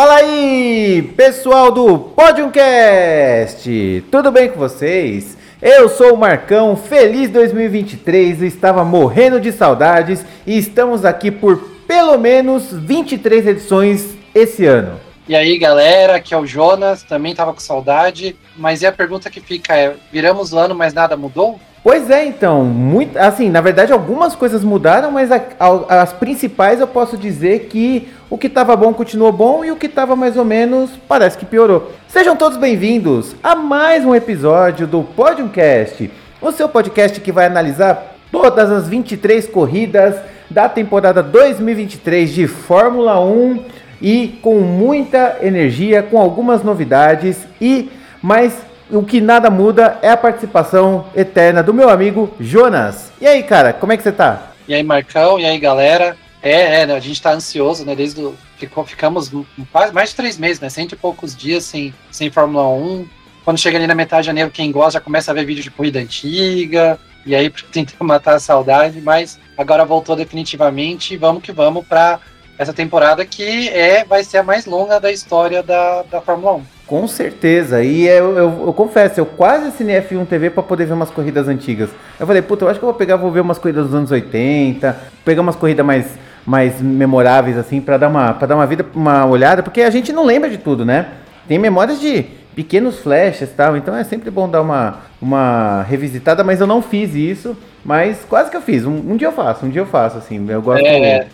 Fala aí, pessoal do Podiumcast! Tudo bem com vocês? Eu sou o Marcão, feliz 2023, eu estava morrendo de saudades e estamos aqui por pelo menos 23 edições esse ano. E aí, galera, aqui é o Jonas, também estava com saudade, mas e a pergunta que fica é: viramos o ano, mas nada mudou? Pois é, então, muito, assim, na verdade algumas coisas mudaram, mas a, a, as principais eu posso dizer que o que estava bom continuou bom e o que estava mais ou menos parece que piorou. Sejam todos bem-vindos a mais um episódio do Podiumcast, o seu podcast que vai analisar todas as 23 corridas da temporada 2023 de Fórmula 1 e com muita energia, com algumas novidades e mais o que nada muda é a participação eterna do meu amigo Jonas. E aí, cara, como é que você tá? E aí, Marcão, e aí, galera? É, é né, a gente tá ansioso, né? Desde o, ficou, ficamos mais de três meses, né? Cento e poucos dias sem, sem Fórmula 1. Quando chega ali na metade de janeiro, quem gosta já começa a ver vídeo de corrida antiga, e aí tenta matar a saudade, mas agora voltou definitivamente. Vamos que vamos para essa temporada que é vai ser a mais longa da história da, da Fórmula 1. Com certeza. E eu, eu, eu, confesso, eu quase assinei F1 TV para poder ver umas corridas antigas. Eu falei, puta, eu acho que eu vou pegar, vou ver umas corridas dos anos 80, pegar umas corridas mais, mais memoráveis, assim, para dar, uma, pra dar uma vida, uma olhada, porque a gente não lembra de tudo, né? Tem memórias de pequenos flashes e tal, então é sempre bom dar uma, uma revisitada, mas eu não fiz isso. Mas quase que eu fiz. Um, um, dia eu faço, um dia eu faço, assim. Eu gosto. É,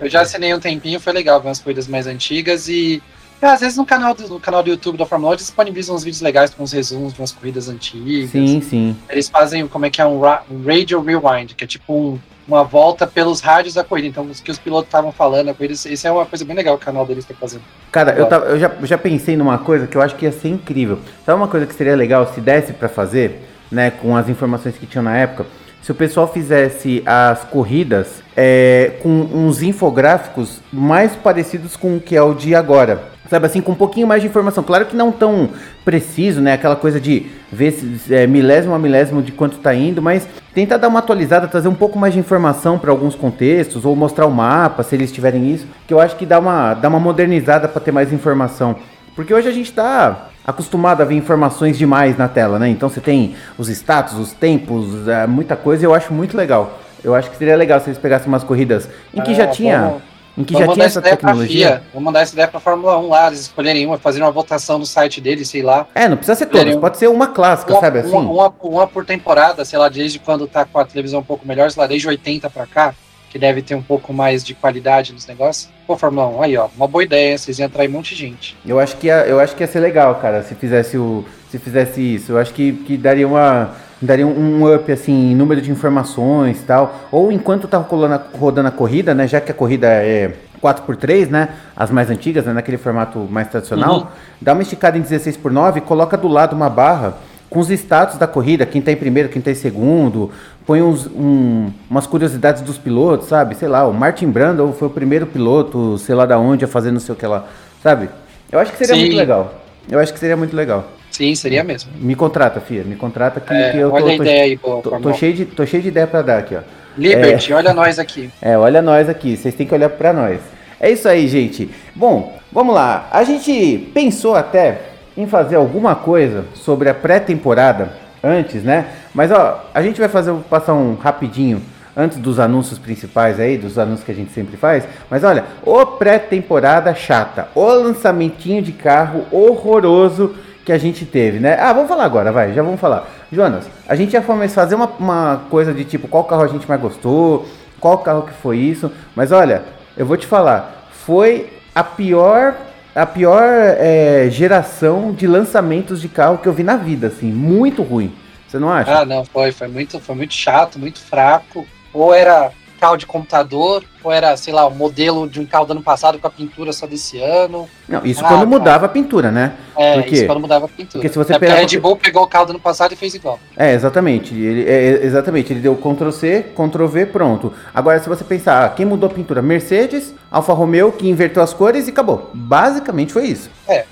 eu já assinei um tempinho, foi legal ver umas corridas mais antigas e às vezes no canal, do, no canal do YouTube da Fórmula 1 eles disponibilizam uns vídeos legais com uns resumos de umas corridas antigas. Sim, sim. Eles fazem como é que é um, um Radio Rewind, que é tipo um, uma volta pelos rádios da corrida. Então, os que os pilotos estavam falando, a corrida, isso é uma coisa bem legal que o canal deles está fazendo. Cara, eu, tava, eu já, já pensei numa coisa que eu acho que ia ser incrível. Sabe uma coisa que seria legal se desse para fazer, né, com as informações que tinham na época? Se o pessoal fizesse as corridas é, com uns infográficos mais parecidos com o que é o de agora sabe assim, com um pouquinho mais de informação. Claro que não tão preciso, né? Aquela coisa de ver se, é, milésimo a milésimo de quanto está indo, mas tentar dar uma atualizada, trazer um pouco mais de informação para alguns contextos, ou mostrar o mapa, se eles tiverem isso, que eu acho que dá uma, dá uma modernizada para ter mais informação. Porque hoje a gente está acostumado a ver informações demais na tela, né? Então você tem os status, os tempos, é, muita coisa, e eu acho muito legal. Eu acho que seria legal se eles pegassem umas corridas em que já ah, tinha. Em que Vamos já tinha essa tecnologia. Vamos mandar essa ideia para a Fórmula 1 lá, eles escolherem uma, fazerem uma votação no site deles, sei lá. É, não precisa ser todas, pode ser uma clássica, uma, sabe assim? Uma, uma, uma, por temporada, sei lá, desde quando tá com a televisão um pouco melhor, sei lá, desde 80 para cá, que deve ter um pouco mais de qualidade nos negócios. Pô, Fórmula 1, aí ó, uma boa ideia, vocês iam atrair um monte de gente. Eu acho que ia, eu acho que ia ser legal, cara, se fizesse o se fizesse isso. Eu acho que, que daria uma daria um up assim em número de informações tal ou enquanto tá rodando, rodando a corrida né já que a corrida é 4x3, né? As mais antigas, né? naquele formato mais tradicional. Uhum. Dá uma esticada em 16 por 9 coloca do lado uma barra com os status da corrida, quem está em primeiro, quem está em segundo. Põe uns, um, umas curiosidades dos pilotos, sabe? Sei lá, o Martin Brandon foi o primeiro piloto, sei lá da onde, a fazer não sei o que lá, sabe? Eu acho que seria Sim. muito legal. Eu acho que seria muito legal. Sim, seria mesmo. Me contrata, Fia, me contrata que, é, que eu olha tô, a ideia aí, tô, tô, cheio de, tô cheio de ideia para dar aqui, ó. Liberty, é, olha nós aqui. É, olha nós aqui, vocês têm que olhar para nós. É isso aí, gente. Bom, vamos lá. A gente pensou até em fazer alguma coisa sobre a pré-temporada antes, né? Mas ó, a gente vai fazer passar um rapidinho antes dos anúncios principais aí, dos anúncios que a gente sempre faz. Mas olha, o pré-temporada chata, o lançamentinho de carro horroroso que a gente teve, né? Ah, vamos falar agora, vai, já vamos falar. Jonas, a gente ia fazer uma, uma coisa de tipo qual carro a gente mais gostou, qual carro que foi isso, mas olha, eu vou te falar, foi a pior a pior é, geração de lançamentos de carro que eu vi na vida, assim, muito ruim. Você não acha? Ah, não, foi, foi muito, foi muito chato, muito fraco. Ou era carro de computador, ou era, sei lá, o modelo de um carro do ano passado com a pintura só desse ano. Não, isso ah, quando mudava a pintura, né? É, porque, isso quando mudava a pintura. Porque se você é pegar... a Red Bull pegou o carro do ano passado e fez igual. É, exatamente. Ele, é, exatamente, ele deu Ctrl C, Ctrl V, pronto. Agora, se você pensar, ah, quem mudou a pintura? Mercedes, Alfa Romeo, que inverteu as cores e acabou. Basicamente foi isso. É,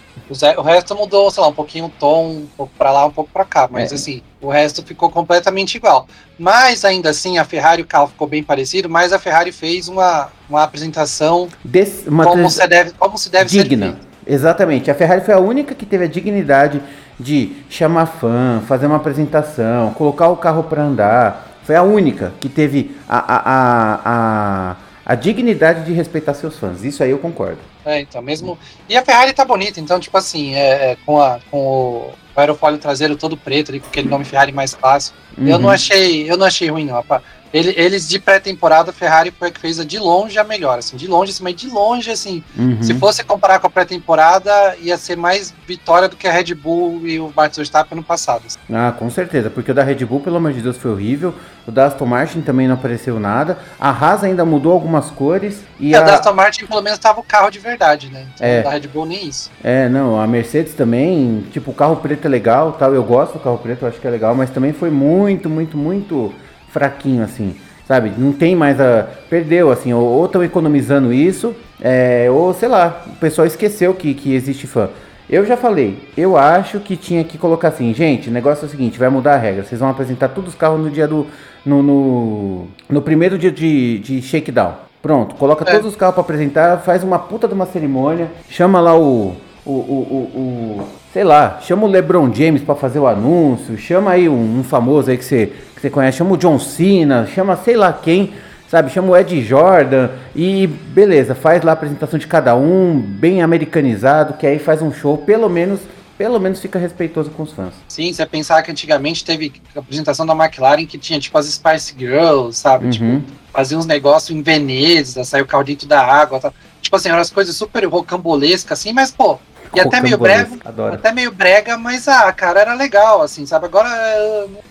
o resto mudou, sei lá, um pouquinho o tom, um pouco para lá, um pouco para cá, mas é. assim, o resto ficou completamente igual. Mas ainda assim, a Ferrari e o carro ficou bem parecido, mas a Ferrari fez uma, uma apresentação Des, uma como, se deve, como se deve digna. Exatamente. A Ferrari foi a única que teve a dignidade de chamar fã, fazer uma apresentação, colocar o carro para andar. Foi a única que teve a, a, a, a, a dignidade de respeitar seus fãs. Isso aí eu concordo. É, então, mesmo. E a Ferrari tá bonita, então, tipo assim, é, é com, a, com o aerofólio traseiro todo preto, ali, com aquele nome Ferrari mais clássico. Uhum. Eu não achei, eu não achei ruim, não. Ele, eles de pré-temporada, Ferrari foi a que fez a de longe a melhor, assim, de longe, assim, mas de longe, assim, uhum. se fosse comparar com a pré-temporada, ia ser mais vitória do que a Red Bull e o Max Verstappen no passado. Assim. Ah, com certeza, porque o da Red Bull, pelo amor de Deus, foi horrível, o da Aston Martin também não apareceu nada, a Haas ainda mudou algumas cores e é, a... da Aston Martin pelo menos tava o carro de verdade, né? Então, é. da Red Bull nem isso. É, não, a Mercedes também, tipo, o carro preto é legal, tal, eu gosto do carro preto, eu acho que é legal, mas também foi muito, muito, muito fraquinho, assim, sabe? Não tem mais a. Perdeu, assim, ou estão economizando isso, é, ou sei lá, o pessoal esqueceu que, que existe fã. Eu já falei, eu acho que tinha que colocar assim, gente, o negócio é o seguinte, vai mudar a regra. Vocês vão apresentar todos os carros no dia do. no, no, no primeiro dia de, de shakedown. Pronto, coloca é. todos os carros para apresentar, faz uma puta de uma cerimônia, chama lá o. O, o, o, o sei lá, chama o LeBron James para fazer o anúncio, chama aí um, um famoso aí que você que você conhece, chama o John Cena, chama sei lá quem, sabe? Chama o Ed Jordan e beleza, faz lá a apresentação de cada um, bem americanizado, que aí faz um show, pelo menos pelo menos fica respeitoso com os fãs. Sim, você pensar que antigamente teve a apresentação da McLaren que tinha tipo as Spice Girls, sabe? Tipo, uhum. Tipo, fazia uns negócios em Veneza, saiu o carro dentro da água, tá? tipo assim, eram as coisas super rocambolescas assim, mas pô, e até meio brega, até meio brega, mas ah, cara, era legal, assim, sabe? Agora,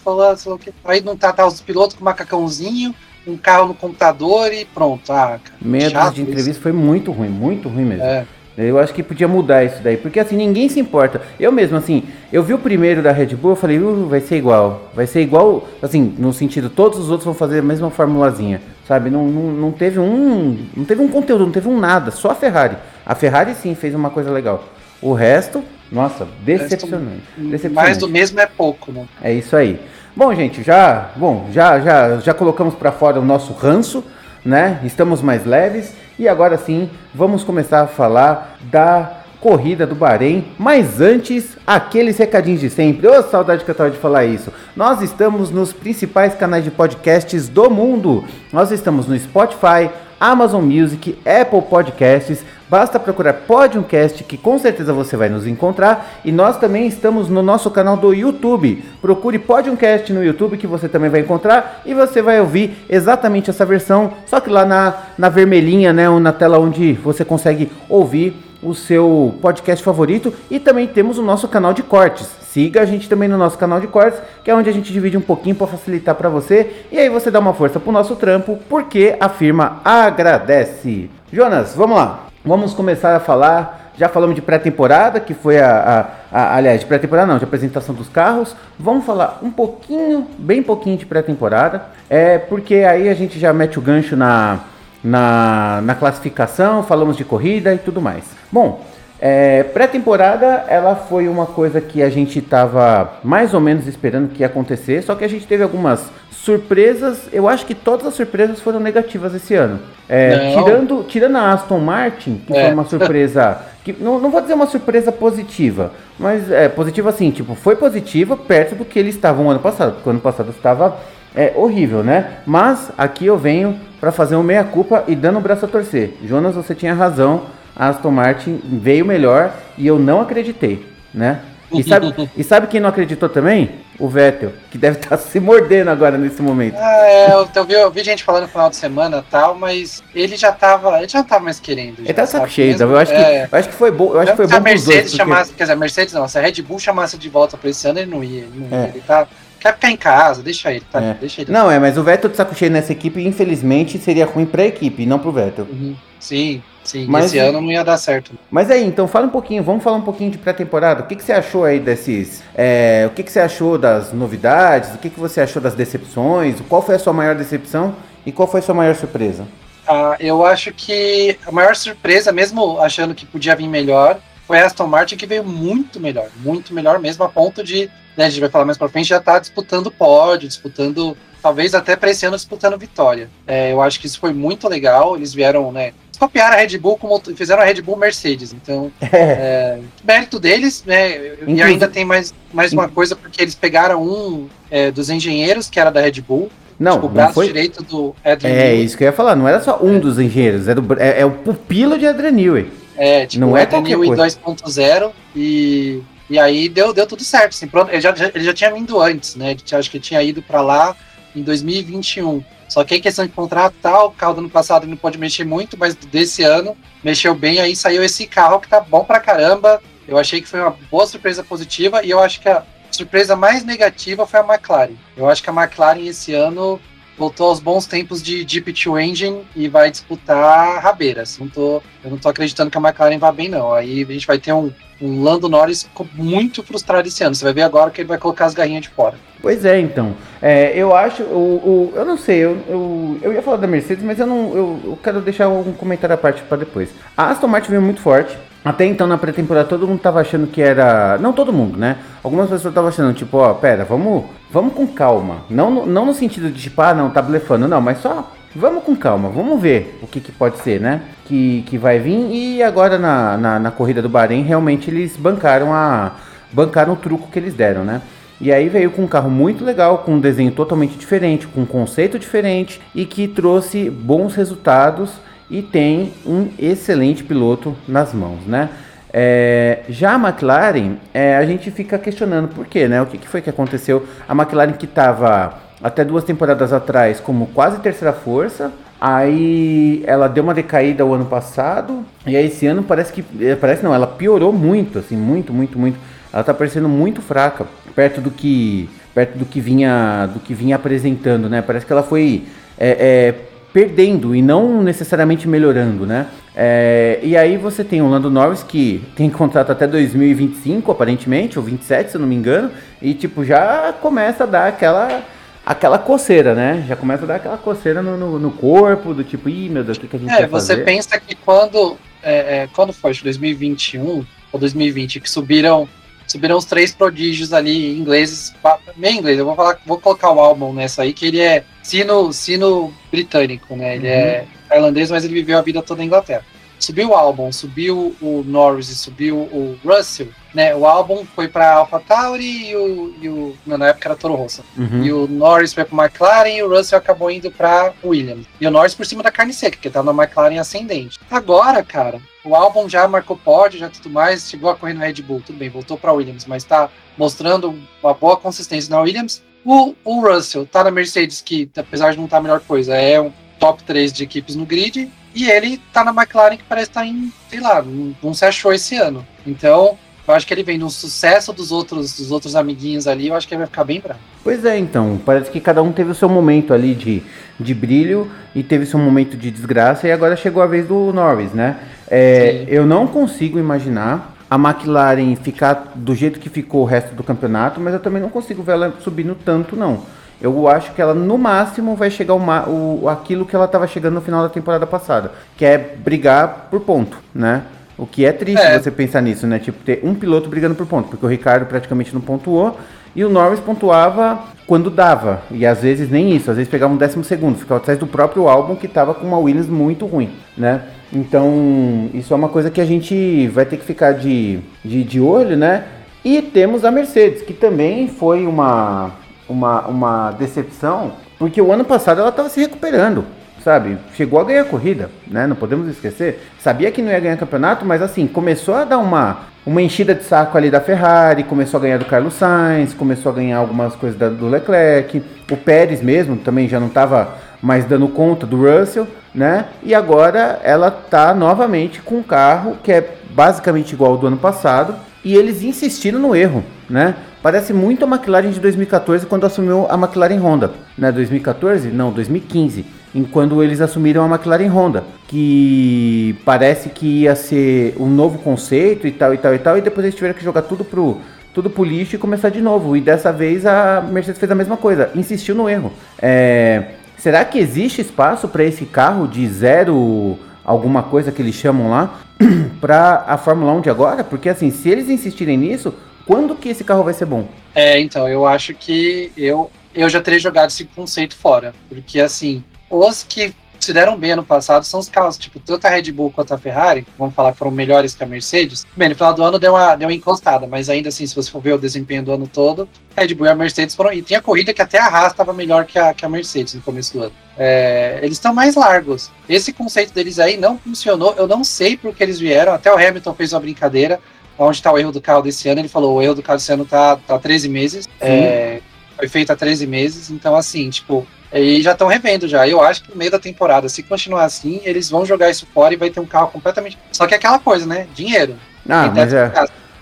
falar, sei lá, aí não tá os pilotos com macacãozinho, um carro no computador e pronto. Ah, cara, Meia de entrevista isso. foi muito ruim, muito ruim mesmo. É. Eu acho que podia mudar isso daí, porque assim, ninguém se importa. Eu mesmo, assim, eu vi o primeiro da Red Bull, eu falei, uh, vai ser igual. Vai ser igual, assim, no sentido, todos os outros vão fazer a mesma formulazinha, sabe? Não, não, não teve um. Não teve um conteúdo, não teve um nada, só a Ferrari. A Ferrari sim fez uma coisa legal. O resto, nossa, decepcionante. decepcionante. Mais do mesmo é pouco, né? É isso aí. Bom, gente, já, bom, já, já, já colocamos para fora o nosso ranço, né? Estamos mais leves e agora sim, vamos começar a falar da corrida do Bahrein, mas antes, aqueles recadinhos de sempre. Ô, oh, saudade que eu tava de falar isso. Nós estamos nos principais canais de podcasts do mundo. Nós estamos no Spotify, Amazon Music, Apple Podcasts. Basta procurar Podiumcast que com certeza você vai nos encontrar. E nós também estamos no nosso canal do YouTube. Procure Podiumcast no YouTube que você também vai encontrar e você vai ouvir exatamente essa versão, só que lá na, na vermelhinha, né, ou na tela onde você consegue ouvir o seu podcast favorito e também temos o nosso canal de cortes. Siga a gente também no nosso canal de cortes, que é onde a gente divide um pouquinho para facilitar para você e aí você dá uma força pro nosso trampo, porque a firma agradece. Jonas, vamos lá. Vamos começar a falar. Já falamos de pré-temporada, que foi a, a, a aliás, de pré-temporada não, de apresentação dos carros. Vamos falar um pouquinho, bem pouquinho de pré-temporada, é porque aí a gente já mete o gancho na na, na classificação, falamos de corrida e tudo mais. Bom, é, pré-temporada ela foi uma coisa que a gente estava mais ou menos esperando que ia acontecer, só que a gente teve algumas surpresas. Eu acho que todas as surpresas foram negativas esse ano. É, tirando, tirando a Aston Martin, que é. foi uma surpresa. Que, não, não vou dizer uma surpresa positiva, mas é positiva assim, tipo, foi positiva perto do que eles estavam ano passado, porque o ano passado estava é, horrível, né? Mas aqui eu venho para fazer um meia-culpa e dando o braço a torcer. Jonas, você tinha razão, a Aston Martin veio melhor e eu não acreditei, né? E sabe, e sabe quem não acreditou também? O Vettel, que deve estar tá se mordendo agora nesse momento. Ah, é, eu, eu, vi, eu, vi, gente falando no final de semana e tal, mas ele já tava. Ele já não tava mais querendo. ele tá saco cheio, eu acho, é, que, eu acho que foi bom. Eu acho que foi bom a Mercedes dois, chamasse, porque... quer dizer, a Mercedes não, se a Red Bull chamasse de volta para esse ano, ele não ia. Ele, não ia, é. ele tá quer ficar em casa, deixa ele, tá? É. Deixa ele. Não, é, mas o Vettel de saco cheio nessa equipe, infelizmente, seria ruim pra equipe, não pro Vettel. Uhum. Sim, sim. Mas, esse ano não ia dar certo. Mas aí, então fala um pouquinho, vamos falar um pouquinho de pré-temporada. O que, que você achou aí desses. É, o que, que você achou das novidades? O que, que você achou das decepções? Qual foi a sua maior decepção e qual foi a sua maior surpresa? Ah, eu acho que a maior surpresa, mesmo achando que podia vir melhor, foi a Aston Martin que veio muito melhor, muito melhor mesmo, a ponto de né, a gente vai falar mais pra frente, já tá disputando pódio, disputando, talvez até para esse ano disputando vitória. É, eu acho que isso foi muito legal, eles vieram, né, copiaram a Red Bull como fizeram a Red Bull Mercedes. Então, é. É, mérito deles, né? Inclusive, e ainda tem mais, mais uma coisa, porque eles pegaram um é, dos engenheiros que era da Red Bull. Não, tipo, o braço foi... direito do Adrian É Newey. isso que eu ia falar, não era só um é. dos engenheiros, é, do, é, é, o pupilo de Adrian Newey. É, tipo, não é Adrian Newey 2.0 e e aí deu, deu tudo certo. Assim, pronto, ele, já, ele já tinha vindo antes, né? Acho que ele tinha ido para lá em 2021. Só que em questão de contrato tal, o carro do ano passado não pode mexer muito, mas desse ano mexeu bem, aí saiu esse carro que tá bom pra caramba. Eu achei que foi uma boa surpresa positiva e eu acho que a surpresa mais negativa foi a McLaren. Eu acho que a McLaren esse ano voltou aos bons tempos de Deep Two Engine e vai disputar rabeiras. Não tô, eu não tô acreditando que a McLaren vá bem, não. Aí a gente vai ter um, um Lando Norris muito frustrado esse ano. Você vai ver agora que ele vai colocar as garrinhas de fora. Pois é, então. É, eu acho, o, o, eu não sei, eu, eu, eu ia falar da Mercedes, mas eu não, eu, eu quero deixar um comentário à parte para depois. A Aston Martin veio muito forte. Até então, na pré-temporada, todo mundo tava achando que era. Não todo mundo, né? Algumas pessoas estavam achando, tipo, ó, pera, vamos, vamos com calma. Não, não no sentido de, tipo, ah, não, tá blefando, não, mas só vamos com calma, vamos ver o que, que pode ser, né? Que, que vai vir. E agora na, na, na corrida do Bahrein, realmente eles bancaram a. bancaram o truco que eles deram, né? E aí veio com um carro muito legal, com um desenho totalmente diferente, com um conceito diferente e que trouxe bons resultados e tem um excelente piloto nas mãos, né? É, já a McLaren, é, a gente fica questionando por quê, né? O que, que foi que aconteceu? A McLaren que estava até duas temporadas atrás como quase terceira força, aí ela deu uma decaída o ano passado, e aí esse ano parece que, é, parece não, ela piorou muito, assim, muito, muito, muito. Ela está parecendo muito fraca, perto do que, perto do que vinha, do que vinha apresentando, né? Parece que ela foi é, é perdendo e não necessariamente melhorando, né? É, e aí você tem o Lando Norris que tem contrato até 2025, aparentemente, ou 27, se eu não me engano, e tipo, já começa a dar aquela aquela coceira, né? Já começa a dar aquela coceira no, no, no corpo, do tipo, ih, meu Deus, o que, que a gente é, vai fazer? É, você pensa que quando, é, é, quando foi, 2021 ou 2020, que subiram subiram os três prodígios ali ingleses, meio inglês. Eu vou falar, vou colocar o álbum nessa aí, que ele é sino, sino britânico, né? Ele uhum. é irlandês, mas ele viveu a vida toda na Inglaterra. Subiu o álbum, subiu o Norris e subiu o Russell, né? O álbum foi para Alpha Tauri e o, e o não, na época era Toro Rosso. Uhum. E o Norris foi para McLaren e o Russell acabou indo para Williams. E o Norris por cima da carne seca, que tava na McLaren ascendente. Agora, cara, o álbum já marcou pódio, já tudo mais, chegou a correr no Red Bull, tudo bem, voltou para Williams, mas está mostrando uma boa consistência na Williams. O, o Russell tá na Mercedes, que apesar de não estar tá a melhor coisa, é um top 3 de equipes no grid, e ele tá na McLaren que parece estar tá em, sei lá, não se achou esse ano. Então, eu acho que ele vem no sucesso dos outros, dos outros amiguinhos ali, eu acho que ele vai ficar bem bravo. Pois é, então. Parece que cada um teve o seu momento ali de, de brilho e teve seu momento de desgraça, e agora chegou a vez do Norris, né? É, eu não consigo imaginar a McLaren ficar do jeito que ficou o resto do campeonato, mas eu também não consigo ver ela subindo tanto, não. Eu acho que ela no máximo vai chegar o, o aquilo que ela estava chegando no final da temporada passada, que é brigar por ponto, né? O que é triste é. você pensar nisso, né? Tipo, ter um piloto brigando por ponto, porque o Ricardo praticamente não pontuou e o Norris pontuava quando dava. E às vezes nem isso, às vezes pegava um décimo segundo, ficava atrás do próprio álbum que estava com uma Williams muito ruim, né? Então, isso é uma coisa que a gente vai ter que ficar de, de, de olho, né? E temos a Mercedes, que também foi uma, uma, uma decepção, porque o ano passado ela estava se recuperando sabe? Chegou a ganhar corrida, né? Não podemos esquecer. Sabia que não ia ganhar campeonato, mas assim, começou a dar uma, uma enchida de saco ali da Ferrari, começou a ganhar do Carlos Sainz, começou a ganhar algumas coisas da, do Leclerc. O Pérez mesmo também já não estava mais dando conta do Russell, né? E agora ela tá novamente com um carro que é basicamente igual ao do ano passado e eles insistiram no erro, né? Parece muito a McLaren de 2014 quando assumiu a McLaren Honda, né? 2014? Não, 2015 em quando eles assumiram a McLaren Honda, que parece que ia ser um novo conceito e tal e tal e tal, e depois eles tiveram que jogar tudo pro tudo pro lixo e começar de novo. E dessa vez a Mercedes fez a mesma coisa, insistiu no erro. É, será que existe espaço para esse carro de zero alguma coisa que eles chamam lá para a Fórmula 1 de agora? Porque assim, se eles insistirem nisso, quando que esse carro vai ser bom? É, então, eu acho que eu eu já teria jogado esse conceito fora, porque assim, os que se deram bem ano passado são os carros, tipo, tanto a Red Bull quanto a Ferrari, vamos falar que foram melhores que a Mercedes. Bem, no final do ano deu uma, deu uma encostada, mas ainda assim, se você for ver o desempenho do ano todo, a Red Bull e a Mercedes foram. E tinha corrida que até a Haas estava melhor que a, que a Mercedes no começo do ano. É, eles estão mais largos. Esse conceito deles aí não funcionou. Eu não sei por que eles vieram. Até o Hamilton fez uma brincadeira. Onde está o erro do carro desse ano? Ele falou: o erro do carro desse ano tá, tá 13 meses. É, foi feito há 13 meses. Então, assim, tipo, e já estão revendo já. Eu acho que no meio da temporada, se continuar assim, eles vão jogar isso fora e vai ter um carro completamente. Só que é aquela coisa, né? Dinheiro. Ah, mas é.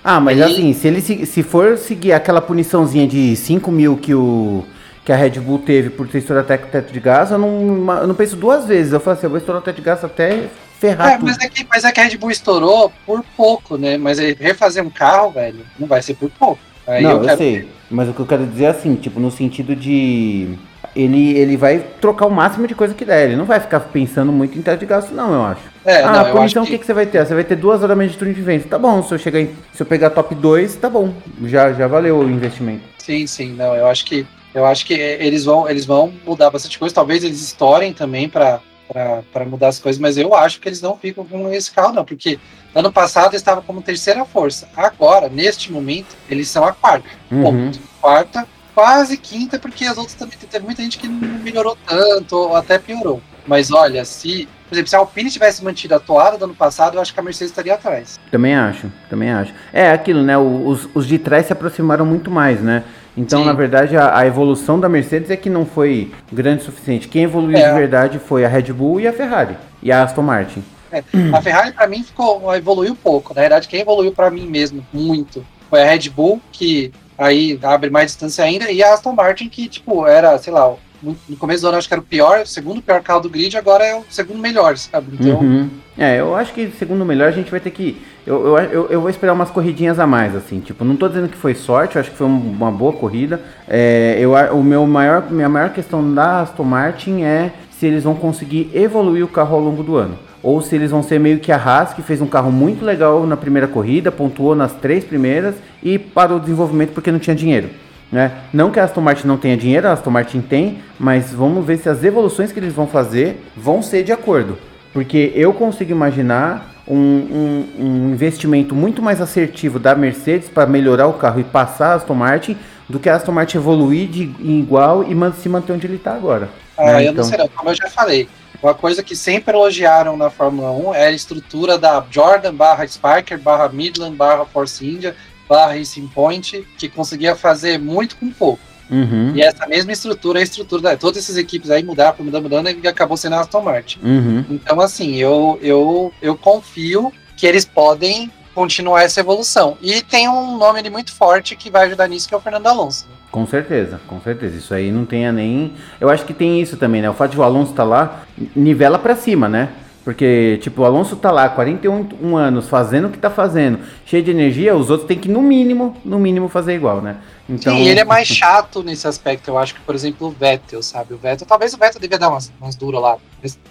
Ah, mas assim, se ele se for seguir aquela puniçãozinha de 5 mil que o que a Red Bull teve por ter estourado até o teto de gás, eu não, eu não penso duas vezes. Eu falo assim, eu vou estourar o teto de gás até ferrar é, Mas é, que, mas é que a Red Bull estourou por pouco, né? Mas refazer um carro, velho, não vai ser por pouco. Aí não, eu, quero... eu sei. Mas o que eu quero dizer é assim, tipo, no sentido de ele, ele vai trocar o máximo de coisa que der. Ele não vai ficar pensando muito em teto de gasto, não, eu acho. É, ah, não, então o que... que você vai ter? Você vai ter duas horas de turno de vento. Tá bom, se eu chegar em, se eu pegar top 2, tá bom. Já, já valeu o investimento. Sim, sim, não, eu acho que eu acho que eles vão, eles vão mudar bastante coisa. Talvez eles estourem também para para mudar as coisas, mas eu acho que eles não ficam com esse carro, não, porque ano passado eles estavam como terceira força. Agora, neste momento, eles são a quarta. Uhum. Quarta, quase quinta, porque as outras também teve muita gente que não melhorou tanto, ou até piorou. Mas olha, se, por exemplo, se a Alpine tivesse mantido a toada do ano passado, eu acho que a Mercedes estaria atrás. Também acho, também acho. É aquilo, né? Os, os de trás se aproximaram muito mais, né? Então, Sim. na verdade, a, a, evolução da Mercedes é que não foi grande o suficiente. Quem evoluiu é. de verdade foi a Red Bull e a Ferrari. E a Aston Martin. É. A Ferrari, para mim, ficou, evoluiu pouco. Na verdade, quem evoluiu para mim mesmo, muito, foi a Red Bull, que aí abre mais distância ainda, e a Aston Martin, que, tipo, era, sei lá, no começo do ano acho que era o pior, o segundo pior carro do grid, agora é o segundo melhor, sabe? Então... Uhum. É, eu acho que segundo melhor a gente vai ter que. Eu, eu, eu, vou esperar umas corridinhas a mais, assim. Tipo, não tô dizendo que foi sorte, eu acho que foi uma boa corrida. É, eu, o meu maior, minha maior questão da Aston Martin é se eles vão conseguir evoluir o carro ao longo do ano ou se eles vão ser meio que a Haas, que fez um carro muito legal na primeira corrida, pontuou nas três primeiras e parou o desenvolvimento porque não tinha dinheiro. Né? Não que a Aston Martin não tenha dinheiro, a Aston Martin tem, mas vamos ver se as evoluções que eles vão fazer vão ser de acordo. Porque eu consigo imaginar um, um, um investimento muito mais assertivo da Mercedes para melhorar o carro e passar a Aston Martin do que a Aston Martin evoluir de igual e se manter onde ele está agora. Ah, né? eu então... não sei, como eu já falei. Uma coisa que sempre elogiaram na Fórmula 1 é a estrutura da Jordan barra Sparker barra Midland barra Force India barra Racing Point, que conseguia fazer muito com pouco. Uhum. E essa mesma estrutura, a estrutura da todas essas equipes aí mudaram, mudando, mudando, e acabou sendo a Aston Martin. Uhum. Então, assim, eu, eu, eu confio que eles podem continuar essa evolução. E tem um nome ali muito forte que vai ajudar nisso, que é o Fernando Alonso. Com certeza, com certeza. Isso aí não tenha nem. Eu acho que tem isso também, né? O fato de o Alonso estar tá lá nivela para cima, né? Porque, tipo, o Alonso tá lá, 41 anos, fazendo o que tá fazendo, cheio de energia, os outros têm que, no mínimo, no mínimo, fazer igual, né? Então... Sim, ele é mais chato nesse aspecto, eu acho que, por exemplo, o Vettel, sabe? O Vettel, talvez o Vettel devia dar umas, umas duras lá.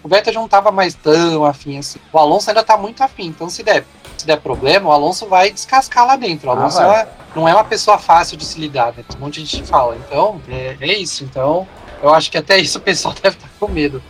O Vettel já não tava mais tão afim assim. O Alonso ainda tá muito afim, então se der, se der problema, o Alonso vai descascar lá dentro. O ah, Alonso ah, é, não é uma pessoa fácil de se lidar, né? Um monte de gente fala. Então, é, é isso. Então, eu acho que até isso o pessoal deve estar com medo.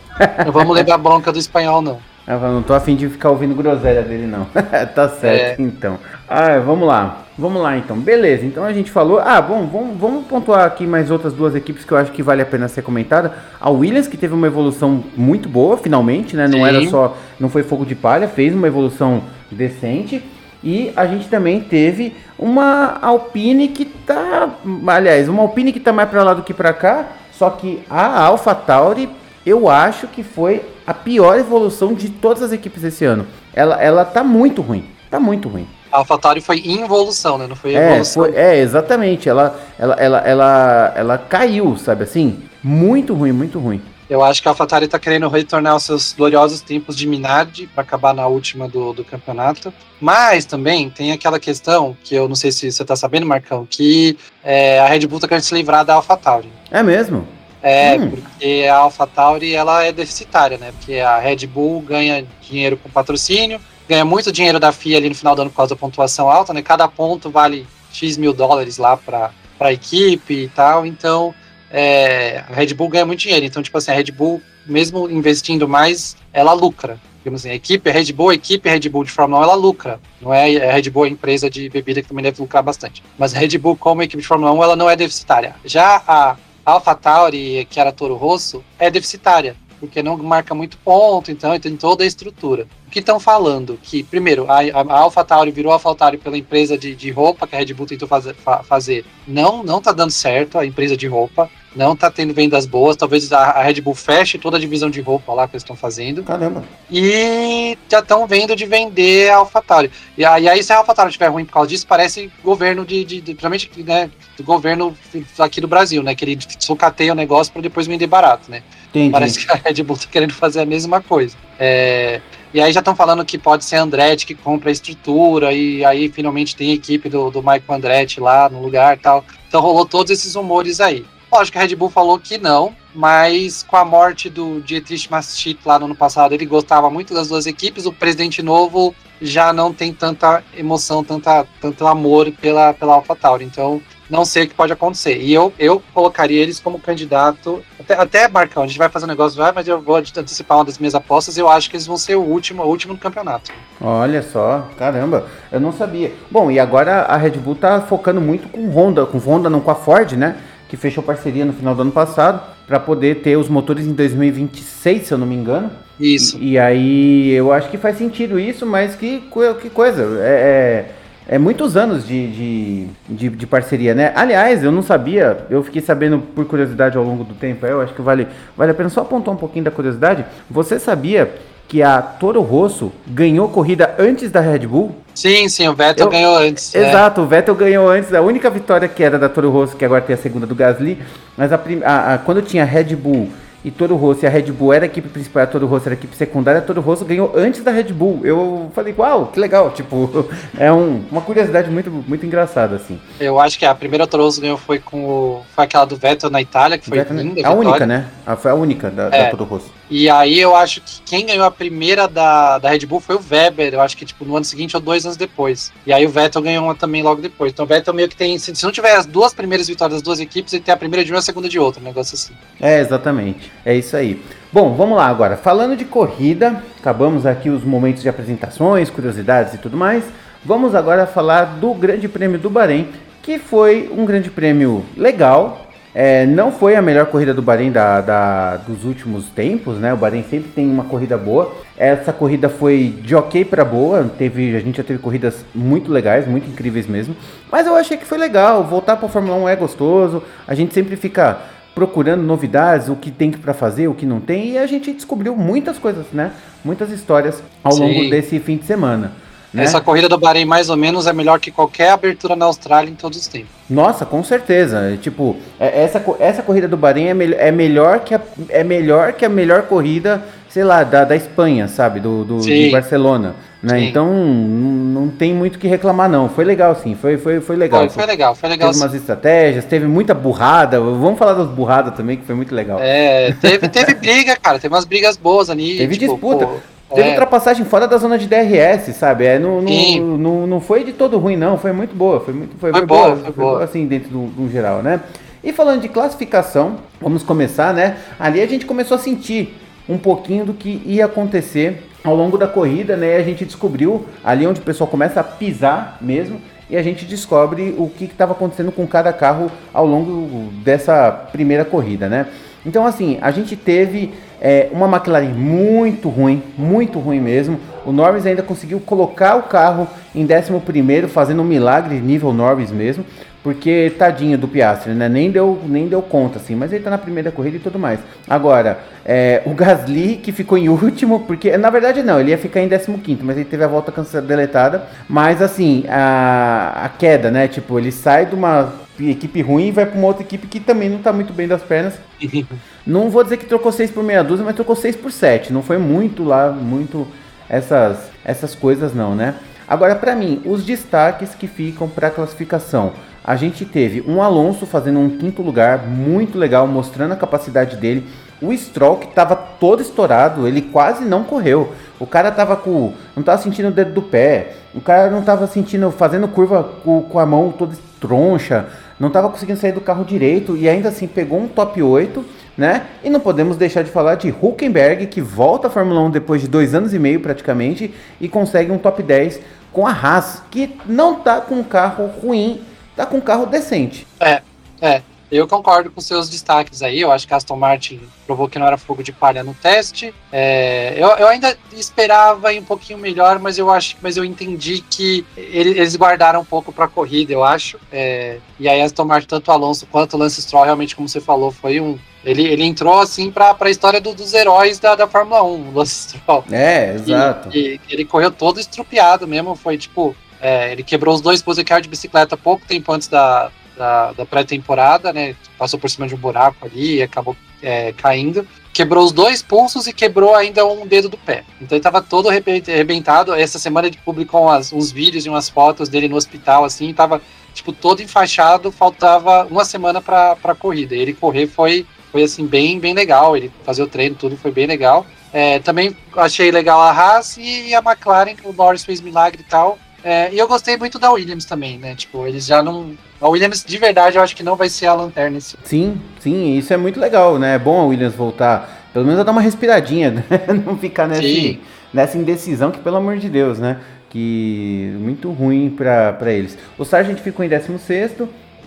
Não vamos levar bronca do espanhol, não. Eu não tô afim de ficar ouvindo groselha dele, não. tá certo, é. então. Ah, vamos lá. Vamos lá, então. Beleza, então a gente falou. Ah, bom, vamos, vamos pontuar aqui mais outras duas equipes que eu acho que vale a pena ser comentada. A Williams, que teve uma evolução muito boa, finalmente, né? Não Sim. era só. Não foi fogo de palha, fez uma evolução decente. E a gente também teve uma Alpine que tá. Aliás, uma Alpine que tá mais pra lá do que pra cá. Só que a Alpha Tauri eu acho que foi a pior evolução de todas as equipes esse ano. Ela, ela tá muito ruim. Tá muito ruim. A AlphaTauri foi involução, né? Não foi é, evolução. Foi, é, exatamente. Ela, ela, ela, ela, ela caiu, sabe assim? Muito ruim, muito ruim. Eu acho que a AlphaTauri tá querendo retornar aos seus gloriosos tempos de Minardi para acabar na última do, do campeonato. Mas também tem aquela questão, que eu não sei se você tá sabendo, Marcão, que é, a Red Bull tá querendo se livrar da AlphaTauri. É mesmo? É, hum. porque a AlphaTauri ela é deficitária, né? Porque a Red Bull ganha dinheiro com patrocínio, ganha muito dinheiro da FIA ali no final do ano por causa da pontuação alta, né? Cada ponto vale X mil dólares lá para a equipe e tal. Então, é, a Red Bull ganha muito dinheiro. Então, tipo assim, a Red Bull, mesmo investindo mais, ela lucra. Digamos assim, a equipe, a Red Bull, a equipe Red Bull de Fórmula 1, ela lucra. Não é a Red Bull, a empresa de bebida que também deve lucrar bastante. Mas a Red Bull, como equipe de Fórmula 1, ela não é deficitária. Já a AlphaTauri, que era Toro Rosso, é deficitária porque não marca muito ponto, então tem toda a estrutura. O que estão falando? Que, primeiro, a, a AlphaTauri virou AlphaTauri pela empresa de, de roupa que a Red Bull tentou fazer, fa, fazer. Não, não tá dando certo a empresa de roupa, não tá tendo vendas boas, talvez a, a Red Bull feche toda a divisão de roupa lá que eles estão fazendo. Caramba. E já estão vendo de vender a AlphaTauri. E, aí, aí se a AlphaTauri estiver ruim por causa disso, parece governo de, de, de principalmente, né, do governo aqui do Brasil, né, que ele sucateia o negócio para depois vender barato, né. Entendi. Parece que a Red Bull tá querendo fazer a mesma coisa. É, e aí já estão falando que pode ser Andretti que compra a estrutura, e aí finalmente tem a equipe do, do Michael Andretti lá no lugar e tal. Então rolou todos esses rumores aí. Lógico que a Red Bull falou que não, mas com a morte do Dietrich Mateschitz lá no ano passado, ele gostava muito das duas equipes, o presidente novo já não tem tanta emoção, tanta, tanto amor pela, pela AlphaTauri. Então, não sei o que pode acontecer. E eu, eu colocaria eles como candidato. Até, até Marcão, a gente vai fazer um negócio, vai, mas eu vou antecipar uma das minhas apostas. Eu acho que eles vão ser o último, o último no campeonato. Olha só, caramba, eu não sabia. Bom, e agora a Red Bull tá focando muito com Honda, com Honda, não com a Ford, né? Que fechou parceria no final do ano passado para poder ter os motores em 2026, se eu não me engano. Isso. E, e aí eu acho que faz sentido isso, mas que, que coisa. é, é é muitos anos de, de, de, de, parceria, né? Aliás, eu não sabia, eu fiquei sabendo por curiosidade ao longo do tempo, eu acho que vale, vale a pena só apontar um pouquinho da curiosidade. Você sabia que a Toro Rosso ganhou corrida antes da Red Bull? Sim, sim, o Vettel eu, ganhou antes. É. Exato, é. o Vettel ganhou antes. A única vitória que era da Toro Rosso, que agora tem a segunda do Gasly, mas a, a, a quando tinha Red Bull e Toro Rosso e a Red Bull era a equipe principal, a Toro Rosso era a equipe secundária, a Toro Rosso ganhou antes da Red Bull. Eu falei, uau, que legal, tipo, é um, uma curiosidade muito, muito engraçada, assim. Eu acho que a primeira Toro Rosso ganhou foi com o, foi aquela do Vettel na Itália, que foi Vettel, linda. A, a única, né? A, foi a única da, é. da Toro Rosso. E aí eu acho que quem ganhou a primeira da, da Red Bull foi o Weber, eu acho que tipo no ano seguinte ou dois anos depois. E aí o Vettel ganhou uma também logo depois. Então o Vettel meio que tem, se, se não tiver as duas primeiras vitórias das duas equipes, ele tem a primeira de uma e a segunda de outra, um negócio assim. É, exatamente. É isso aí. Bom, vamos lá agora. Falando de corrida, acabamos aqui os momentos de apresentações, curiosidades e tudo mais. Vamos agora falar do Grande Prêmio do Bahrein, que foi um grande prêmio legal, é, não foi a melhor corrida do Bahrein da, da, dos últimos tempos, né? O Bahrein sempre tem uma corrida boa. Essa corrida foi de ok para boa. Teve, a gente já teve corridas muito legais, muito incríveis mesmo. Mas eu achei que foi legal. Voltar para a Fórmula 1 é gostoso. A gente sempre fica procurando novidades, o que tem para fazer, o que não tem. E a gente descobriu muitas coisas, né? Muitas histórias ao Sim. longo desse fim de semana. Né? Essa corrida do Bahrein, mais ou menos, é melhor que qualquer abertura na Austrália em todos os tempos. Nossa, com certeza. Tipo, é, essa, essa corrida do Bahrein é, me, é, melhor que a, é melhor que a melhor corrida, sei lá, da, da Espanha, sabe? Do, do de Barcelona. Né? Então, não tem muito o que reclamar, não. Foi legal, sim. Foi, foi, foi legal. Foi, foi legal, foi legal. Teve sim. umas estratégias, teve muita burrada. Vamos falar das burradas também, que foi muito legal. É, teve, teve briga, cara. Teve umas brigas boas ali. Teve tipo, disputa. Pô, Teve é. ultrapassagem fora da zona de DRS, sabe? É, não, não, não, não foi de todo ruim, não. Foi muito boa. Foi, muito, foi, foi, foi boa, boa, foi, boa. boa. assim, dentro do, do geral, né? E falando de classificação, vamos começar, né? Ali a gente começou a sentir um pouquinho do que ia acontecer ao longo da corrida, né? A gente descobriu ali onde o pessoal começa a pisar mesmo e a gente descobre o que estava acontecendo com cada carro ao longo dessa primeira corrida, né? Então, assim, a gente teve é, uma McLaren muito ruim, muito ruim mesmo. O Norris ainda conseguiu colocar o carro em 11, fazendo um milagre nível Norris mesmo. Porque tadinho do Piastri, né? Nem deu, nem deu conta, assim, mas ele tá na primeira corrida e tudo mais. Agora, é, o Gasly, que ficou em último, porque na verdade não, ele ia ficar em 15, mas ele teve a volta cancelada, deletada. Mas assim, a, a queda, né? Tipo, ele sai de uma equipe ruim e vai para uma outra equipe que também não tá muito bem das pernas. não vou dizer que trocou 6 por meia dúzia, mas trocou 6 por 7. Não foi muito lá, muito essas, essas coisas não, né? Agora, para mim, os destaques que ficam para a classificação a gente teve um Alonso fazendo um quinto lugar, muito legal, mostrando a capacidade dele. O Stroll que estava todo estourado, ele quase não correu. O cara tava com. não tava sentindo o dedo do pé. O cara não tava sentindo, fazendo curva com, com a mão toda troncha. não estava conseguindo sair do carro direito e ainda assim pegou um top 8, né? E não podemos deixar de falar de Huckenberg, que volta à Fórmula 1 depois de dois anos e meio praticamente e consegue um top 10 com a Haas, que não tá com um carro ruim, tá com um carro decente. É, é. Eu concordo com seus destaques aí. Eu acho que a Aston Martin provou que não era fogo de palha no teste. É, eu, eu, ainda esperava um pouquinho melhor, mas eu acho, mas eu entendi que eles guardaram um pouco para a corrida, eu acho. É, e aí a Aston Martin, tanto o Alonso quanto o Lance Stroll, realmente, como você falou, foi um ele, ele entrou assim para a história do, dos heróis da, da Fórmula 1, o Lance Stroll. É, exato. E, e, ele correu todo estrupiado mesmo, foi tipo. É, ele quebrou os dois posicionais de bicicleta pouco tempo antes da, da, da pré-temporada, né? Passou por cima de um buraco ali e acabou é, caindo. Quebrou os dois pulsos e quebrou ainda um dedo do pé. Então ele estava todo arrebentado. Essa semana ele publicou umas, uns vídeos e umas fotos dele no hospital, assim, estava tipo todo enfaixado. Faltava uma semana para a corrida. E ele correr foi, foi assim bem, bem legal. Ele fazer o treino, tudo foi bem legal. É, também achei legal a Haas e a McLaren, o Norris fez milagre e tal. É, e eu gostei muito da Williams também, né? Tipo, eles já não. A Williams, de verdade, eu acho que não vai ser a lanterna esse Sim, sim, isso é muito legal, né? É bom a Williams voltar, pelo menos dar uma respiradinha, né? não ficar nesse, nessa indecisão que, pelo amor de Deus, né? Que muito ruim para eles. O Sargent ficou em 16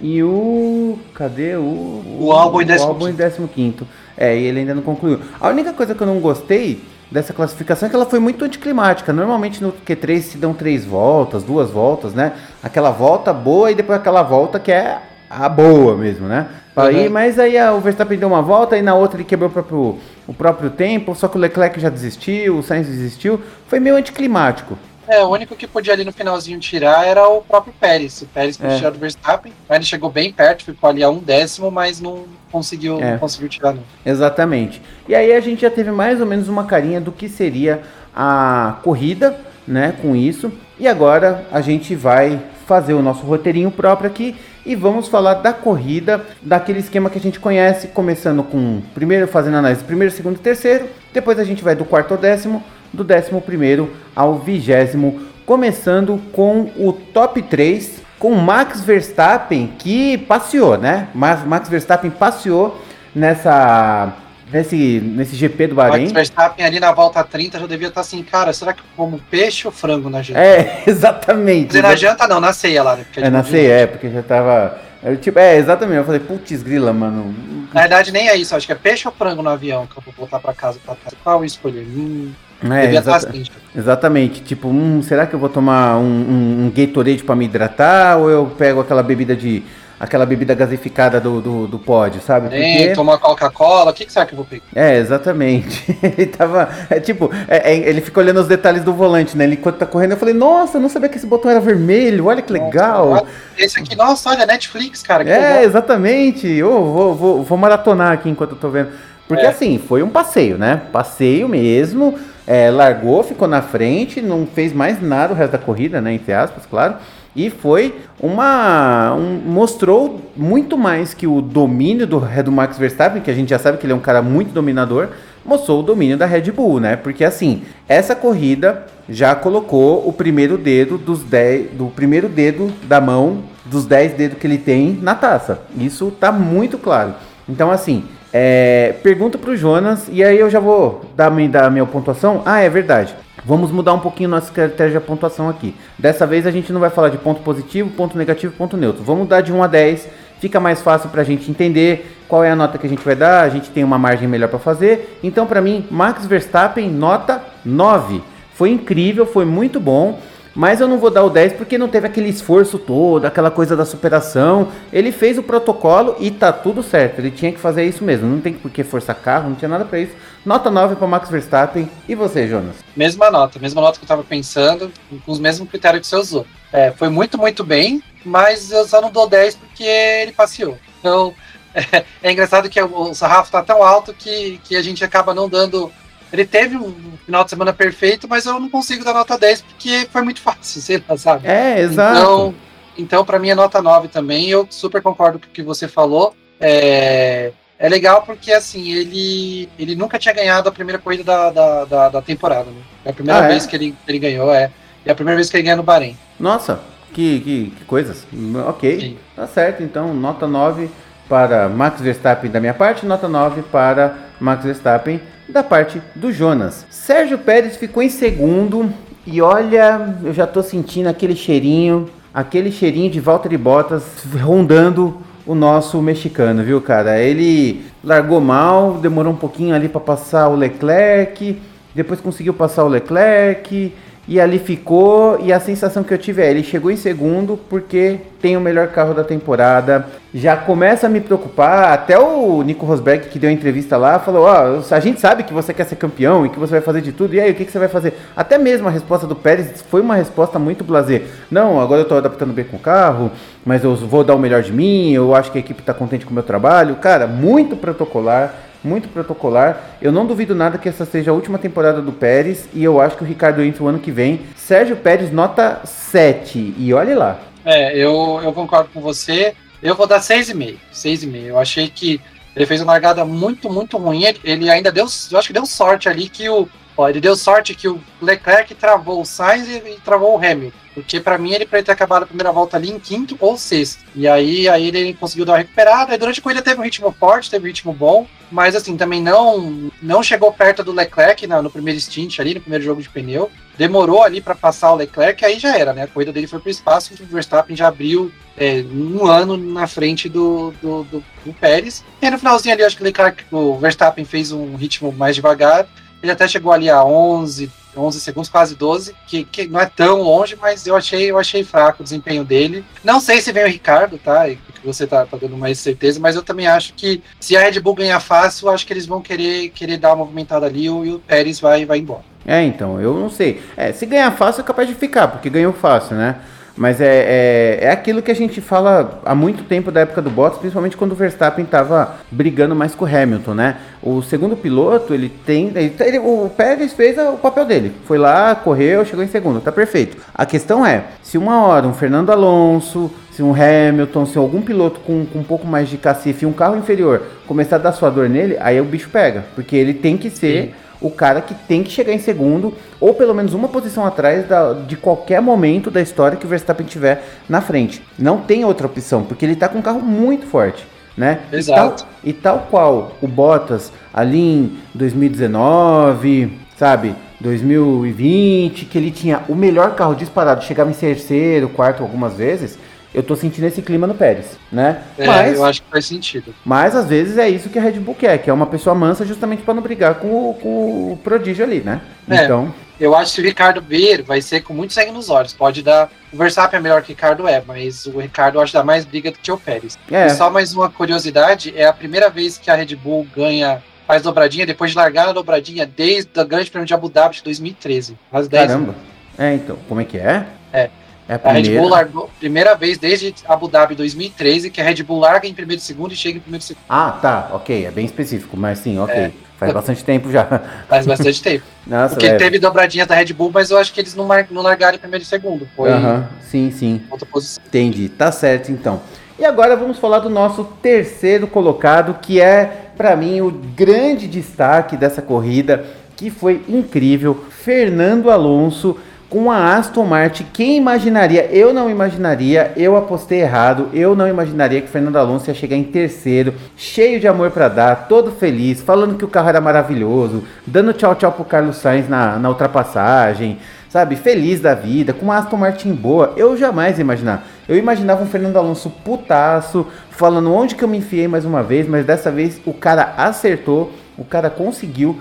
e o. Cadê o. O álbum em 15. É, e ele ainda não concluiu. A única coisa que eu não gostei dessa classificação é que ela foi muito anticlimática. Normalmente no Q3 se dão três voltas, duas voltas, né? Aquela volta boa e depois aquela volta que é a boa mesmo, né? Aí, uhum. Mas aí o Verstappen deu uma volta e na outra ele quebrou o próprio, o próprio tempo, só que o Leclerc já desistiu, o Sainz desistiu. Foi meio anticlimático. É, o único que podia ali no finalzinho tirar era o próprio Pérez. O Pérez podia é. tirar do Verstappen, mas ele chegou bem perto, ficou ali a um décimo, mas não conseguiu, é. não conseguiu tirar não. Exatamente. E aí a gente já teve mais ou menos uma carinha do que seria a corrida, né, com isso. E agora a gente vai fazer o nosso roteirinho próprio aqui e vamos falar da corrida, daquele esquema que a gente conhece, começando com primeiro fazendo análise primeiro, segundo e terceiro, depois a gente vai do quarto ao décimo, do 11 ao vigésimo, começando com o top 3, com Max Verstappen, que passeou, né? Mas Max Verstappen passeou nessa nesse, nesse GP do Bahrein. Max Verstappen ali na volta 30 já devia estar assim, cara, será que como peixe ou frango na janta? É, exatamente. Dizer, na janta não, na ceia lá, né? é, na ceia, é, porque já tava... Eu, tipo, é, exatamente, eu falei, putz grila, mano. Na verdade nem é isso, acho que é peixe ou frango no avião que eu vou voltar pra casa. Pra casa. Qual eu escolher? Hum... É, exata exatamente. Tipo, hum, será que eu vou tomar um, um, um Gatorade para me hidratar ou eu pego aquela bebida de aquela bebida gasificada do, do, do pódio, sabe? Porque... tomar Coca-Cola, o que, que será que eu vou pegar? É, exatamente. ele tava. É, tipo, é, é, ele fica olhando os detalhes do volante, né? Ele enquanto tá correndo, eu falei, nossa, eu não sabia que esse botão era vermelho, olha que legal. Nossa, esse aqui, nossa, olha, Netflix, cara. é, legal. exatamente. Eu vou, vou, vou maratonar aqui enquanto eu tô vendo. Porque é. assim, foi um passeio, né? Passeio mesmo. É, largou, ficou na frente, não fez mais nada o resto da corrida, né? Entre aspas, claro. E foi uma. Um, mostrou muito mais que o domínio do, do Max Verstappen, que a gente já sabe que ele é um cara muito dominador, mostrou o domínio da Red Bull, né? Porque assim, essa corrida já colocou o primeiro dedo dos 10. Do primeiro dedo da mão dos 10 dedos que ele tem na taça. Isso tá muito claro. Então, assim, é, pergunta pro Jonas e aí eu já vou dar, dar minha pontuação. Ah, é verdade. Vamos mudar um pouquinho nossa estratégia de pontuação aqui. Dessa vez a gente não vai falar de ponto positivo, ponto negativo, ponto neutro. Vamos dar de 1 a 10. Fica mais fácil para a gente entender qual é a nota que a gente vai dar. A gente tem uma margem melhor para fazer. Então, para mim, Max Verstappen, nota 9. Foi incrível, foi muito bom. Mas eu não vou dar o 10 porque não teve aquele esforço todo, aquela coisa da superação. Ele fez o protocolo e tá tudo certo. Ele tinha que fazer isso mesmo. Não tem por que forçar carro, não tinha nada para isso. Nota 9 para Max Verstappen. E você, Jonas? Mesma nota, mesma nota que eu tava pensando, com os mesmos critérios que você usou. É, foi muito, muito bem, mas eu só não dou 10 porque ele passeou. Então, é, é engraçado que o sarrafo tá tão alto que, que a gente acaba não dando ele teve um final de semana perfeito, mas eu não consigo dar nota 10 porque foi muito fácil, sei lá, sabe? É, exato. Então, então para mim é nota 9 também. Eu super concordo com o que você falou. É, é legal porque, assim, ele, ele nunca tinha ganhado a primeira corrida da, da, da, da temporada, né? É a primeira ah, é? vez que ele, ele ganhou, é. É a primeira vez que ele ganha no Bahrein. Nossa, Que, que, que coisas. Ok, Sim. tá certo. Então, nota 9 para Max Verstappen da minha parte, nota 9 para Max Verstappen da parte do Jonas. Sérgio Pérez ficou em segundo e olha, eu já tô sentindo aquele cheirinho, aquele cheirinho de Valtteri Bottas rondando o nosso mexicano, viu, cara? Ele largou mal, demorou um pouquinho ali para passar o Leclerc, depois conseguiu passar o Leclerc e ali ficou. E a sensação que eu tive é: ele chegou em segundo porque tem o melhor carro da temporada. Já começa a me preocupar. Até o Nico Rosberg, que deu a entrevista lá, falou: Ó, oh, a gente sabe que você quer ser campeão e que você vai fazer de tudo. E aí, o que, que você vai fazer? Até mesmo a resposta do Pérez foi uma resposta muito blazer. Não, agora eu tô adaptando bem com o carro, mas eu vou dar o melhor de mim. Eu acho que a equipe tá contente com o meu trabalho. Cara, muito protocolar muito protocolar. Eu não duvido nada que essa seja a última temporada do Pérez e eu acho que o Ricardo entra o ano que vem. Sérgio Pérez nota 7 e olhe lá. É, eu, eu concordo com você. Eu vou dar 6,5. 6,5. Eu achei que ele fez uma largada muito, muito ruim. Ele ainda deu, eu acho que deu sorte ali que o Ó, ele deu sorte que o Leclerc travou o Sainz e, e travou o Hamilton. Porque para mim ele poderia ter acabado a primeira volta ali em quinto ou sexto. E aí, aí ele conseguiu dar uma recuperada. E durante a corrida teve um ritmo forte, teve um ritmo bom. Mas assim, também não não chegou perto do Leclerc no, no primeiro stint ali, no primeiro jogo de pneu. Demorou ali para passar o Leclerc, aí já era, né? A corrida dele foi pro espaço o Verstappen já abriu é, um ano na frente do, do, do, do Pérez. E no finalzinho ali, acho que o, Leclerc, o Verstappen fez um ritmo mais devagar ele até chegou ali a 11, 11 segundos, quase 12, que, que não é tão longe, mas eu achei, eu achei fraco o desempenho dele. Não sei se vem o Ricardo, tá? E que você tá, tá dando mais certeza, mas eu também acho que se a Red Bull ganhar fácil, eu acho que eles vão querer, querer dar uma movimentada ali e o Pérez vai, vai embora. É, então, eu não sei. É, se ganhar fácil é capaz de ficar, porque ganhou fácil, né? Mas é, é, é, aquilo que a gente fala há muito tempo da época do Bottas, principalmente quando o Verstappen estava brigando mais com o Hamilton, né? O segundo piloto, ele tem. Ele, ele, o Pérez fez o papel dele. Foi lá, correu, chegou em segundo, tá perfeito. A questão é, se uma hora um Fernando Alonso, se um Hamilton, se algum piloto com, com um pouco mais de cacife, um carro inferior, começar a dar sua dor nele, aí o bicho pega. Porque ele tem que ser. Sim o cara que tem que chegar em segundo, ou pelo menos uma posição atrás da, de qualquer momento da história que o Verstappen tiver na frente. Não tem outra opção, porque ele está com um carro muito forte. Né? Exato. E tal, e tal qual o Bottas ali em 2019, sabe? 2020, que ele tinha o melhor carro disparado, chegava em terceiro, quarto algumas vezes eu tô sentindo esse clima no Pérez, né? É, mas, eu acho que faz sentido. Mas às vezes é isso que a Red Bull quer, que é uma pessoa mansa justamente para não brigar com o, com o prodígio ali, né? É, então. Eu acho que o Ricardo vir vai ser com muito sangue nos olhos. Pode dar. O Verstappen é melhor que o Ricardo é, mas o Ricardo acho que dá mais briga do que o Pérez. É. E só mais uma curiosidade: é a primeira vez que a Red Bull ganha faz dobradinha depois de largar a dobradinha desde o Grande Prêmio de Abu Dhabi de 2013. Caramba. É, então, como é que é? É. É a, a, Red Bull largou primeira vez desde Abu Dhabi 2013 que a Red Bull larga em primeiro e segundo e chega em primeiro e segundo. Ah, tá, ok, é bem específico, mas sim, ok. É. Faz bastante tempo já. Faz bastante tempo. Nossa, Porque velho. teve dobradinha da Red Bull, mas eu acho que eles não, não largaram em primeiro e segundo. Foi uh -huh. sim, sim. Outra posição. Entendi, tá certo então. E agora vamos falar do nosso terceiro colocado, que é, para mim, o grande destaque dessa corrida, que foi incrível. Fernando Alonso com a Aston Martin, quem imaginaria? Eu não imaginaria, eu apostei errado, eu não imaginaria que Fernando Alonso ia chegar em terceiro, cheio de amor para dar, todo feliz, falando que o carro era maravilhoso, dando tchau tchau pro Carlos Sainz na, na ultrapassagem, sabe? Feliz da vida, com uma Aston Martin boa. Eu jamais imaginar. Eu imaginava um Fernando Alonso putaço, falando onde que eu me enfiei mais uma vez, mas dessa vez o cara acertou, o cara conseguiu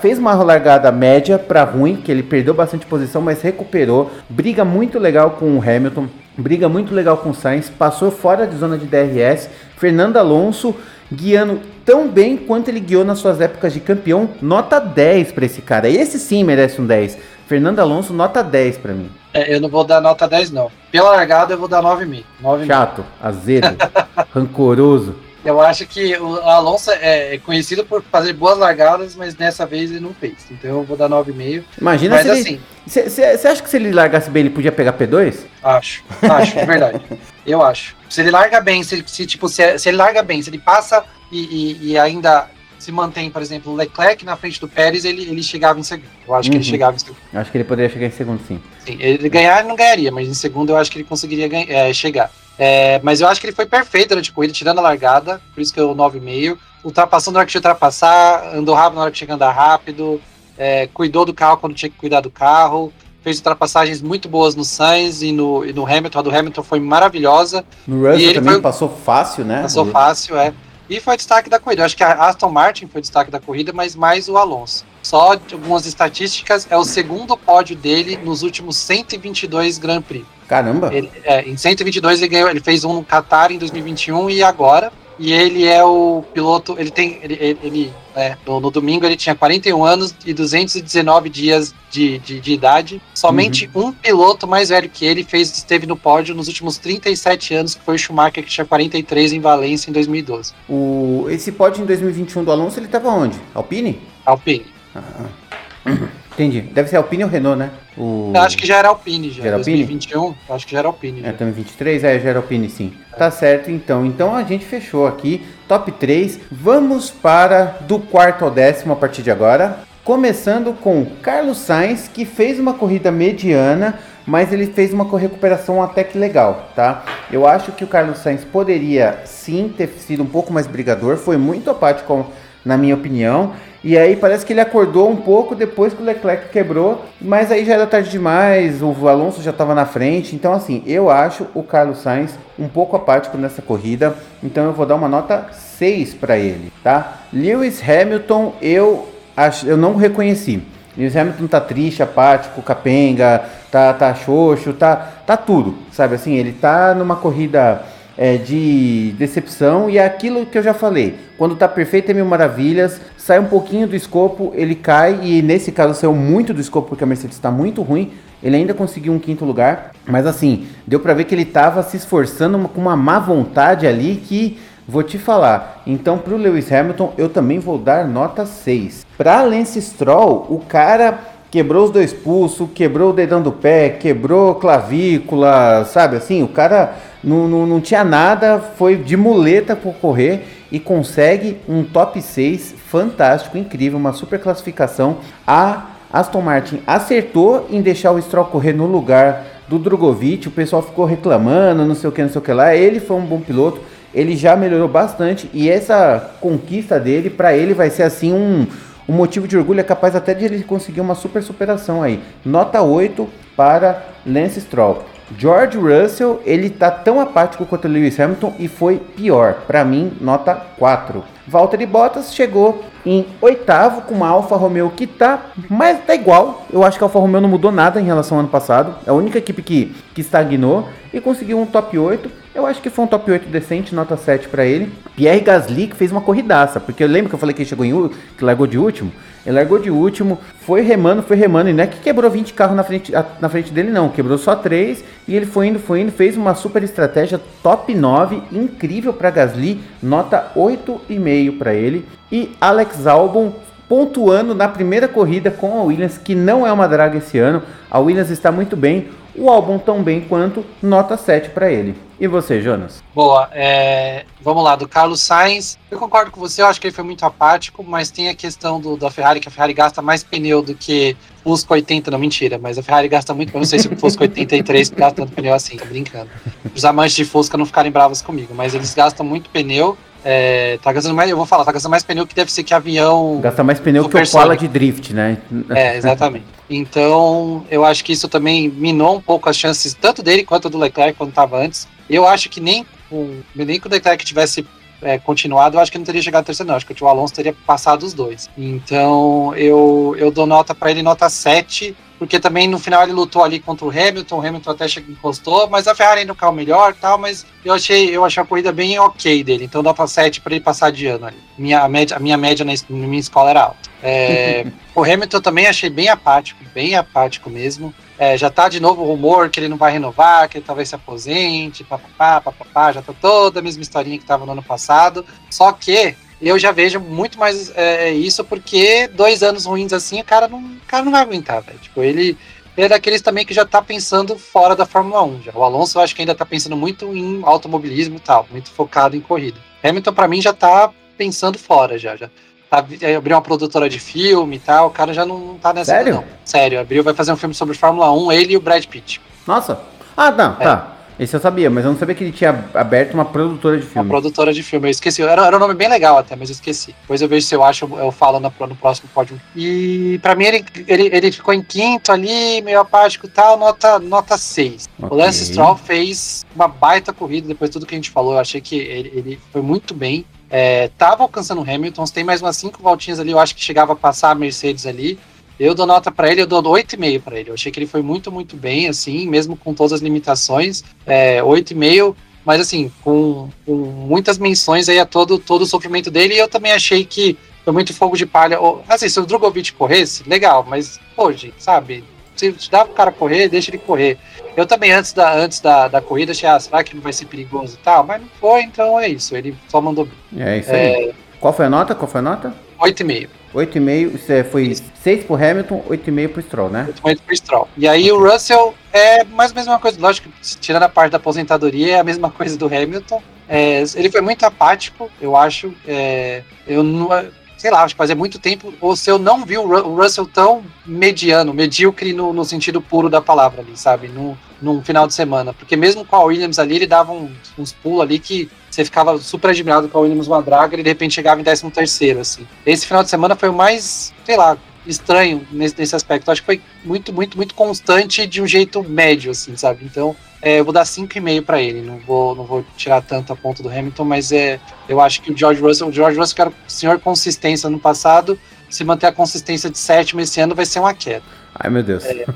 fez uma largada média para ruim, que ele perdeu bastante posição, mas recuperou. Briga muito legal com o Hamilton, briga muito legal com o Sainz, passou fora de zona de DRS. Fernando Alonso guiando tão bem quanto ele guiou nas suas épocas de campeão, nota 10 para esse cara. Esse sim merece um 10. Fernando Alonso, nota 10 para mim. É, eu não vou dar nota 10, não. Pela largada, eu vou dar 9,5. Chato, azedo, rancoroso. Eu acho que o Alonso é, é conhecido por fazer boas largadas, mas dessa vez ele não fez. Então eu vou dar 9,5. Imagina mas se Você assim, acha que se ele largasse bem, ele podia pegar P2? Acho, acho, de verdade. Eu acho. Se ele larga bem, se, se tipo, se, se, ele larga bem, se ele passa e, e, e ainda se mantém, por exemplo, o Leclerc na frente do Pérez, ele, ele chegava em segundo. Eu acho uhum. que ele uhum. chegava em segundo. Acho que ele poderia chegar em segundo, sim. Sim, ele ganhar ele não ganharia, mas em segundo eu acho que ele conseguiria é, chegar. É, mas eu acho que ele foi perfeito durante a corrida, tirando a largada, por isso que eu 9,5. Ultrapassando na hora que tinha que ultrapassar, andou rápido na hora que tinha que andar rápido, é, cuidou do carro quando tinha que cuidar do carro, fez ultrapassagens muito boas no Sainz e no, e no Hamilton. A do Hamilton foi maravilhosa. No Russell também foi, passou fácil, né? Passou fácil, é. E foi destaque da corrida. Eu acho que a Aston Martin foi destaque da corrida, mas mais o Alonso. Só algumas estatísticas, é o segundo pódio dele nos últimos 122 Grand Prix. Caramba! Ele, é, em 122 ele ganhou, ele fez um no Qatar em 2021 e agora. E ele é o piloto, ele tem, ele, ele, ele é, no, no, domingo ele tinha 41 anos e 219 dias de, de, de idade. Somente uhum. um piloto mais velho que ele fez, esteve no pódio nos últimos 37 anos, que foi o Schumacher, que tinha 43 em Valência em 2012. O, esse pódio em 2021 do Alonso, ele estava onde? Alpine? Alpine. Ah. Entendi. Deve ser Alpine ou Renault, né? O... Eu acho que já era Alpine, já. já era 2021, Alpine? acho que já era Alpine. É, também 23, é, já era Alpine, sim. É. Tá certo, então. Então a gente fechou aqui, top 3. Vamos para do quarto ao décimo a partir de agora. Começando com Carlos Sainz, que fez uma corrida mediana, mas ele fez uma recuperação até que legal, tá? Eu acho que o Carlos Sainz poderia sim ter sido um pouco mais brigador, foi muito apático, na minha opinião. E aí parece que ele acordou um pouco depois que o Leclerc quebrou, mas aí já era tarde demais, o Alonso já estava na frente. Então, assim, eu acho o Carlos Sainz um pouco apático nessa corrida, então eu vou dar uma nota 6 para ele, tá? Lewis Hamilton, eu, acho, eu não reconheci. Lewis Hamilton tá triste, apático, capenga, tá, tá xoxo, tá, tá tudo, sabe assim? Ele tá numa corrida é, de decepção e é aquilo que eu já falei. Quando tá perfeito é mil maravilhas, sai um pouquinho do escopo, ele cai e nesse caso saiu muito do escopo porque a Mercedes está muito ruim. Ele ainda conseguiu um quinto lugar, mas assim, deu para ver que ele tava se esforçando com uma má vontade ali que vou te falar. Então pro Lewis Hamilton eu também vou dar nota 6. Para Lance Stroll, o cara quebrou os dois pulsos, quebrou o dedão do pé, quebrou clavícula, sabe assim? O cara não, não, não tinha nada, foi de muleta por correr e consegue um top 6 fantástico, incrível, uma super classificação. A Aston Martin acertou em deixar o Stroll correr no lugar do Drogovic, o pessoal ficou reclamando, não sei o que, não sei o que lá. Ele foi um bom piloto, ele já melhorou bastante e essa conquista dele, para ele, vai ser assim um um motivo de orgulho é capaz até de ele conseguir uma super superação aí. Nota 8 para Lance Stroll. George Russell, ele tá tão apático quanto Lewis Hamilton e foi pior. Para mim, nota 4. Valtteri Bottas chegou em oitavo com uma Alfa Romeo que tá, mas tá igual. Eu acho que a Alfa Romeo não mudou nada em relação ao ano passado. É a única equipe que, que estagnou e conseguiu um top 8. Eu acho que foi um top 8 decente, nota 7 para ele. Pierre Gasly que fez uma corridaça, porque eu lembro que eu falei que ele chegou em que largou de último. Ele largou de último, foi remando, foi remando, e não é que quebrou 20 carros na frente, na frente dele, não. Quebrou só 3 e ele foi indo, foi indo, fez uma super estratégia top 9, incrível para Gasly, nota 8,5 para ele. E Alex Albon pontuando na primeira corrida com a Williams, que não é uma draga esse ano. A Williams está muito bem, o álbum tão bem quanto, nota 7 para ele. E você, Jonas? Boa, é... vamos lá, do Carlos Sainz. Eu concordo com você, eu acho que ele foi muito apático, mas tem a questão do, da Ferrari, que a Ferrari gasta mais pneu do que Fusca 80, não, mentira, mas a Ferrari gasta muito, eu não sei se o Fusca 83 gasta tanto pneu assim, tô brincando. Os amantes de Fusca não ficarem bravos comigo, mas eles gastam muito pneu, é, tá gastando mais, eu vou falar, tá gastando mais pneu que deve ser que avião. Gasta mais pneu que o Koala de drift, né? É, exatamente. Então, eu acho que isso também minou um pouco as chances, tanto dele quanto do Leclerc, quando estava antes. Eu acho que nem com, nem que o Leclerc tivesse é, continuado, eu acho que não teria chegado terceiro, não. Acho que o Alonso teria passado os dois. Então, eu, eu dou nota para ele, nota 7, porque também no final ele lutou ali contra o Hamilton, o Hamilton até encostou, mas a Ferrari ainda carro melhor tal, mas eu achei, eu achei a corrida bem ok dele, então nota 7 para ele passar de ano ali. Minha, a, média, a minha média na, na minha escola era alta. É, o Hamilton também achei bem apático, bem apático mesmo. É, já tá de novo o rumor que ele não vai renovar, que ele talvez se aposente, papapá, papapá, já tá toda a mesma historinha que tava no ano passado. Só que eu já vejo muito mais é, isso porque dois anos ruins assim, o cara não, o cara não vai aguentar, velho. Tipo, ele, ele é daqueles também que já tá pensando fora da Fórmula 1. Já. O Alonso eu acho que ainda tá pensando muito em automobilismo e tal, muito focado em corrida. Hamilton, para mim, já tá pensando fora já. já abriu uma produtora de filme e tal. O cara já não, não tá nessa. Sério? Não. Sério, abriu, vai fazer um filme sobre Fórmula 1, ele e o Brad Pitt. Nossa. Ah, não, é. tá. Esse eu sabia, mas eu não sabia que ele tinha aberto uma produtora de filme. Uma produtora de filme, eu esqueci. Era, era um nome bem legal até, mas eu esqueci. Depois eu vejo se eu acho, eu falo no, no próximo pódio. E pra mim ele, ele, ele ficou em quinto ali, meio apático e tal, nota, nota 6. Okay. O Lance Stroll fez uma baita corrida depois de tudo que a gente falou. Eu achei que ele, ele foi muito bem. É, tava alcançando o Hamilton, tem mais umas cinco voltinhas ali, eu acho que chegava a passar a Mercedes ali. Eu dou nota para ele, eu dou 8,5 para ele. Eu achei que ele foi muito, muito bem, assim, mesmo com todas as limitações. É, 8,5, mas assim, com, com, muitas menções aí a todo, todo o sofrimento dele. E eu também achei que foi muito fogo de palha. Assim, se o Drogovic corresse, legal, mas, hoje, sabe? Se dá pro cara correr, deixa ele correr. Eu também, antes da, antes da, da corrida, achei, ah, será que não vai ser perigoso e tal? Mas não foi, então é isso. Ele só mandou. É isso aí. É... Qual foi a nota? Qual foi a nota? 8,5. 8,5, foi Isso. 6 pro Hamilton, 8,5 pro Stroll, né? 8,5 pro Stroll. E aí o Russell é mais ou menos a mesma coisa, lógico, tirando a parte da aposentadoria, é a mesma coisa do Hamilton. É, ele foi muito apático, eu acho. É, eu não sei lá, acho que fazia muito tempo, ou se eu não vi o Russell tão mediano, medíocre no, no sentido puro da palavra ali, sabe? No, num final de semana. Porque mesmo com a Williams ali, ele dava uns, uns pulos ali que você ficava super admirado com a Williams uma draga e de repente chegava em 13 terceiro, assim. Esse final de semana foi o mais, sei lá, estranho nesse, nesse aspecto. Acho que foi muito, muito, muito constante de um jeito médio, assim, sabe? Então, é, eu vou dar 5,5 para ele. Não vou, não vou tirar tanto a ponta do Hamilton, mas é, eu acho que o George Russell, o George Russell, que era o senhor consistência no passado, se manter a consistência de sétimo esse ano, vai ser uma queda. Ai, meu Deus. É,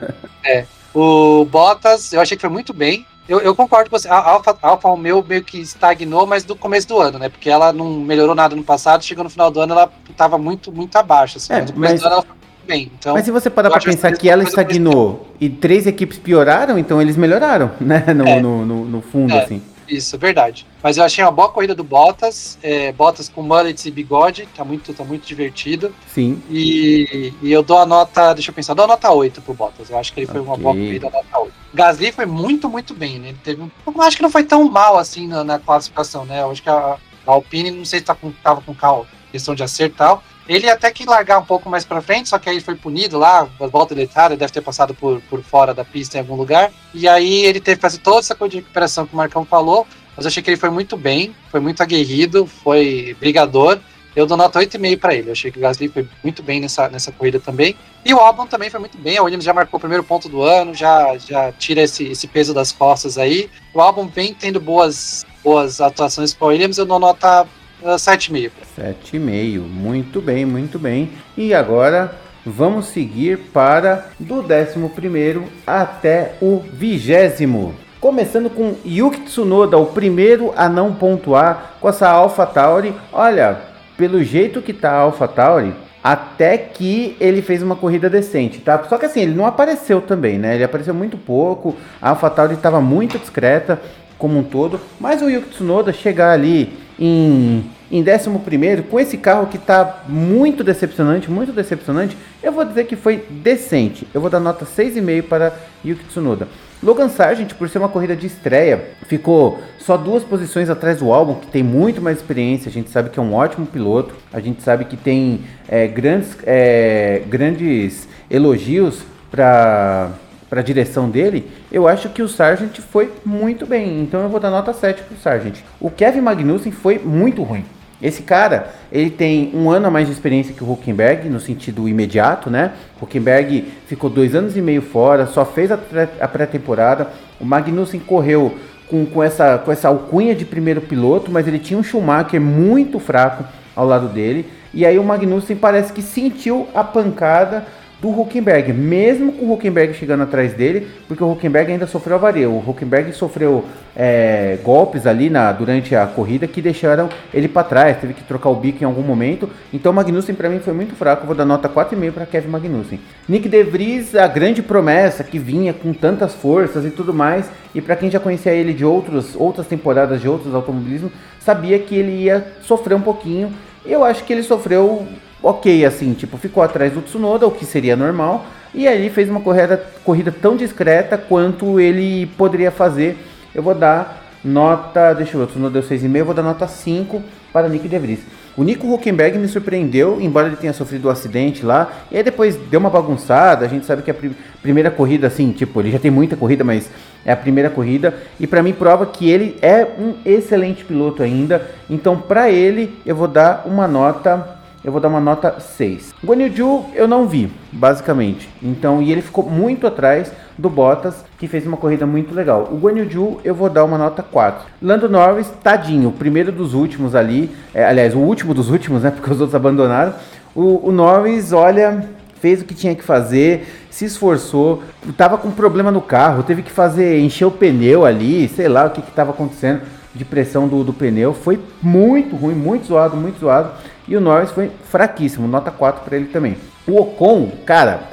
é. O Bottas, eu achei que foi muito bem. Eu, eu, concordo com você. A Alfa, a Alfa Romeo meio que estagnou, mas do começo do ano, né? Porque ela não melhorou nada no passado, chegou no final do ano, ela estava muito, muito abaixo. Assim, é, mas, ela bem. Então, mas se você parar para pensar que, ela estagnou e três equipes pioraram, então eles melhoraram, né? No, é. no, no, no, fundo, é, assim. Isso, verdade. Mas eu achei uma boa corrida do Bottas, é, Bottas com mullets e bigode, tá muito, tá muito divertido. Sim. E, e eu dou a nota, deixa eu pensar, dou a nota 8 pro Bottas. Eu acho que ele foi okay. uma boa corrida, nota 8. Gasly foi muito, muito bem, né? Ele teve um. Eu acho que não foi tão mal assim na, na classificação, né? Eu acho que a, a Alpine, não sei se tá com, tava com carro, questão de acerto tal ele até que largar um pouco mais para frente, só que aí foi punido lá, volta deitada, deve ter passado por, por fora da pista em algum lugar. E aí ele teve que fazer toda essa coisa de recuperação que o Marcão falou, mas eu achei que ele foi muito bem, foi muito aguerrido, foi brigador. Eu dou nota 8,5 para ele. Eu achei que o Gasly foi muito bem nessa, nessa corrida também. E o Albon também foi muito bem. A Williams já marcou o primeiro ponto do ano, já, já tira esse, esse peso das costas aí. O Albon vem tendo boas, boas atuações com a Williams. Eu dou nota 7,5. 7,5. Muito bem, muito bem. E agora vamos seguir para do 11 até o vigésimo. Começando com Yuki Tsunoda, o primeiro a não pontuar com essa Alpha Tauri. Olha, pelo jeito que tá a Alpha Tauri, até que ele fez uma corrida decente, tá? Só que assim, ele não apareceu também, né? Ele apareceu muito pouco, a Alpha Tauri estava muito discreta como um todo, mas o Yuki Tsunoda chegar ali em, em 11 com esse carro que está muito decepcionante, muito decepcionante, eu vou dizer que foi decente. Eu vou dar nota 6,5 para Yuki Tsunoda. Logan Sargent, por ser uma corrida de estreia, ficou só duas posições atrás do álbum, que tem muito mais experiência. A gente sabe que é um ótimo piloto, a gente sabe que tem é, grandes, é, grandes elogios para para a direção dele, eu acho que o Sargent foi muito bem. Então eu vou dar nota 7 para o Sargent. O Kevin Magnussen foi muito ruim. Esse cara, ele tem um ano a mais de experiência que o Huckenberg, no sentido imediato, né? O Huckenberg ficou dois anos e meio fora, só fez a pré-temporada. O Magnussen correu com, com, essa, com essa alcunha de primeiro piloto, mas ele tinha um Schumacher muito fraco ao lado dele. E aí o Magnussen parece que sentiu a pancada do Huckenberg, mesmo com o Huckenberg chegando atrás dele, porque o Huckenberg ainda sofreu avaria. O Huckenberg sofreu é, golpes ali na, durante a corrida que deixaram ele para trás, teve que trocar o bico em algum momento. Então Magnussen para mim foi muito fraco, vou dar nota 4,5 para Kevin Magnussen. Nick De Vries, a grande promessa que vinha com tantas forças e tudo mais, e para quem já conhecia ele de outros, outras temporadas de outros automobilismo, sabia que ele ia sofrer um pouquinho. Eu acho que ele sofreu ok, assim, tipo, ficou atrás do Tsunoda, o que seria normal, e aí fez uma corrida, corrida tão discreta quanto ele poderia fazer. Eu vou dar nota, deixa eu ver, o Tsunoda deu 6,5, eu vou dar nota 5 para Nick De. O Nico Huckenberg me surpreendeu, embora ele tenha sofrido um acidente lá. E aí depois deu uma bagunçada. A gente sabe que a prim primeira corrida, assim, tipo, ele já tem muita corrida, mas é a primeira corrida. E para mim prova que ele é um excelente piloto ainda. Então, para ele, eu vou dar uma nota eu vou dar uma nota 6. Guan Yu eu não vi, basicamente. Então, e ele ficou muito atrás do Bottas, que fez uma corrida muito legal. O Guan Yu eu vou dar uma nota 4. Lando Norris, tadinho, primeiro dos últimos ali, é, aliás, o último dos últimos, né, porque os outros abandonaram. O, o Norris, olha, fez o que tinha que fazer, se esforçou, tava com problema no carro, teve que fazer, encher o pneu ali, sei lá o que estava acontecendo de pressão do, do pneu, foi muito ruim, muito zoado, muito zoado. E o Norris foi fraquíssimo, nota 4 para ele também. O Ocon, cara,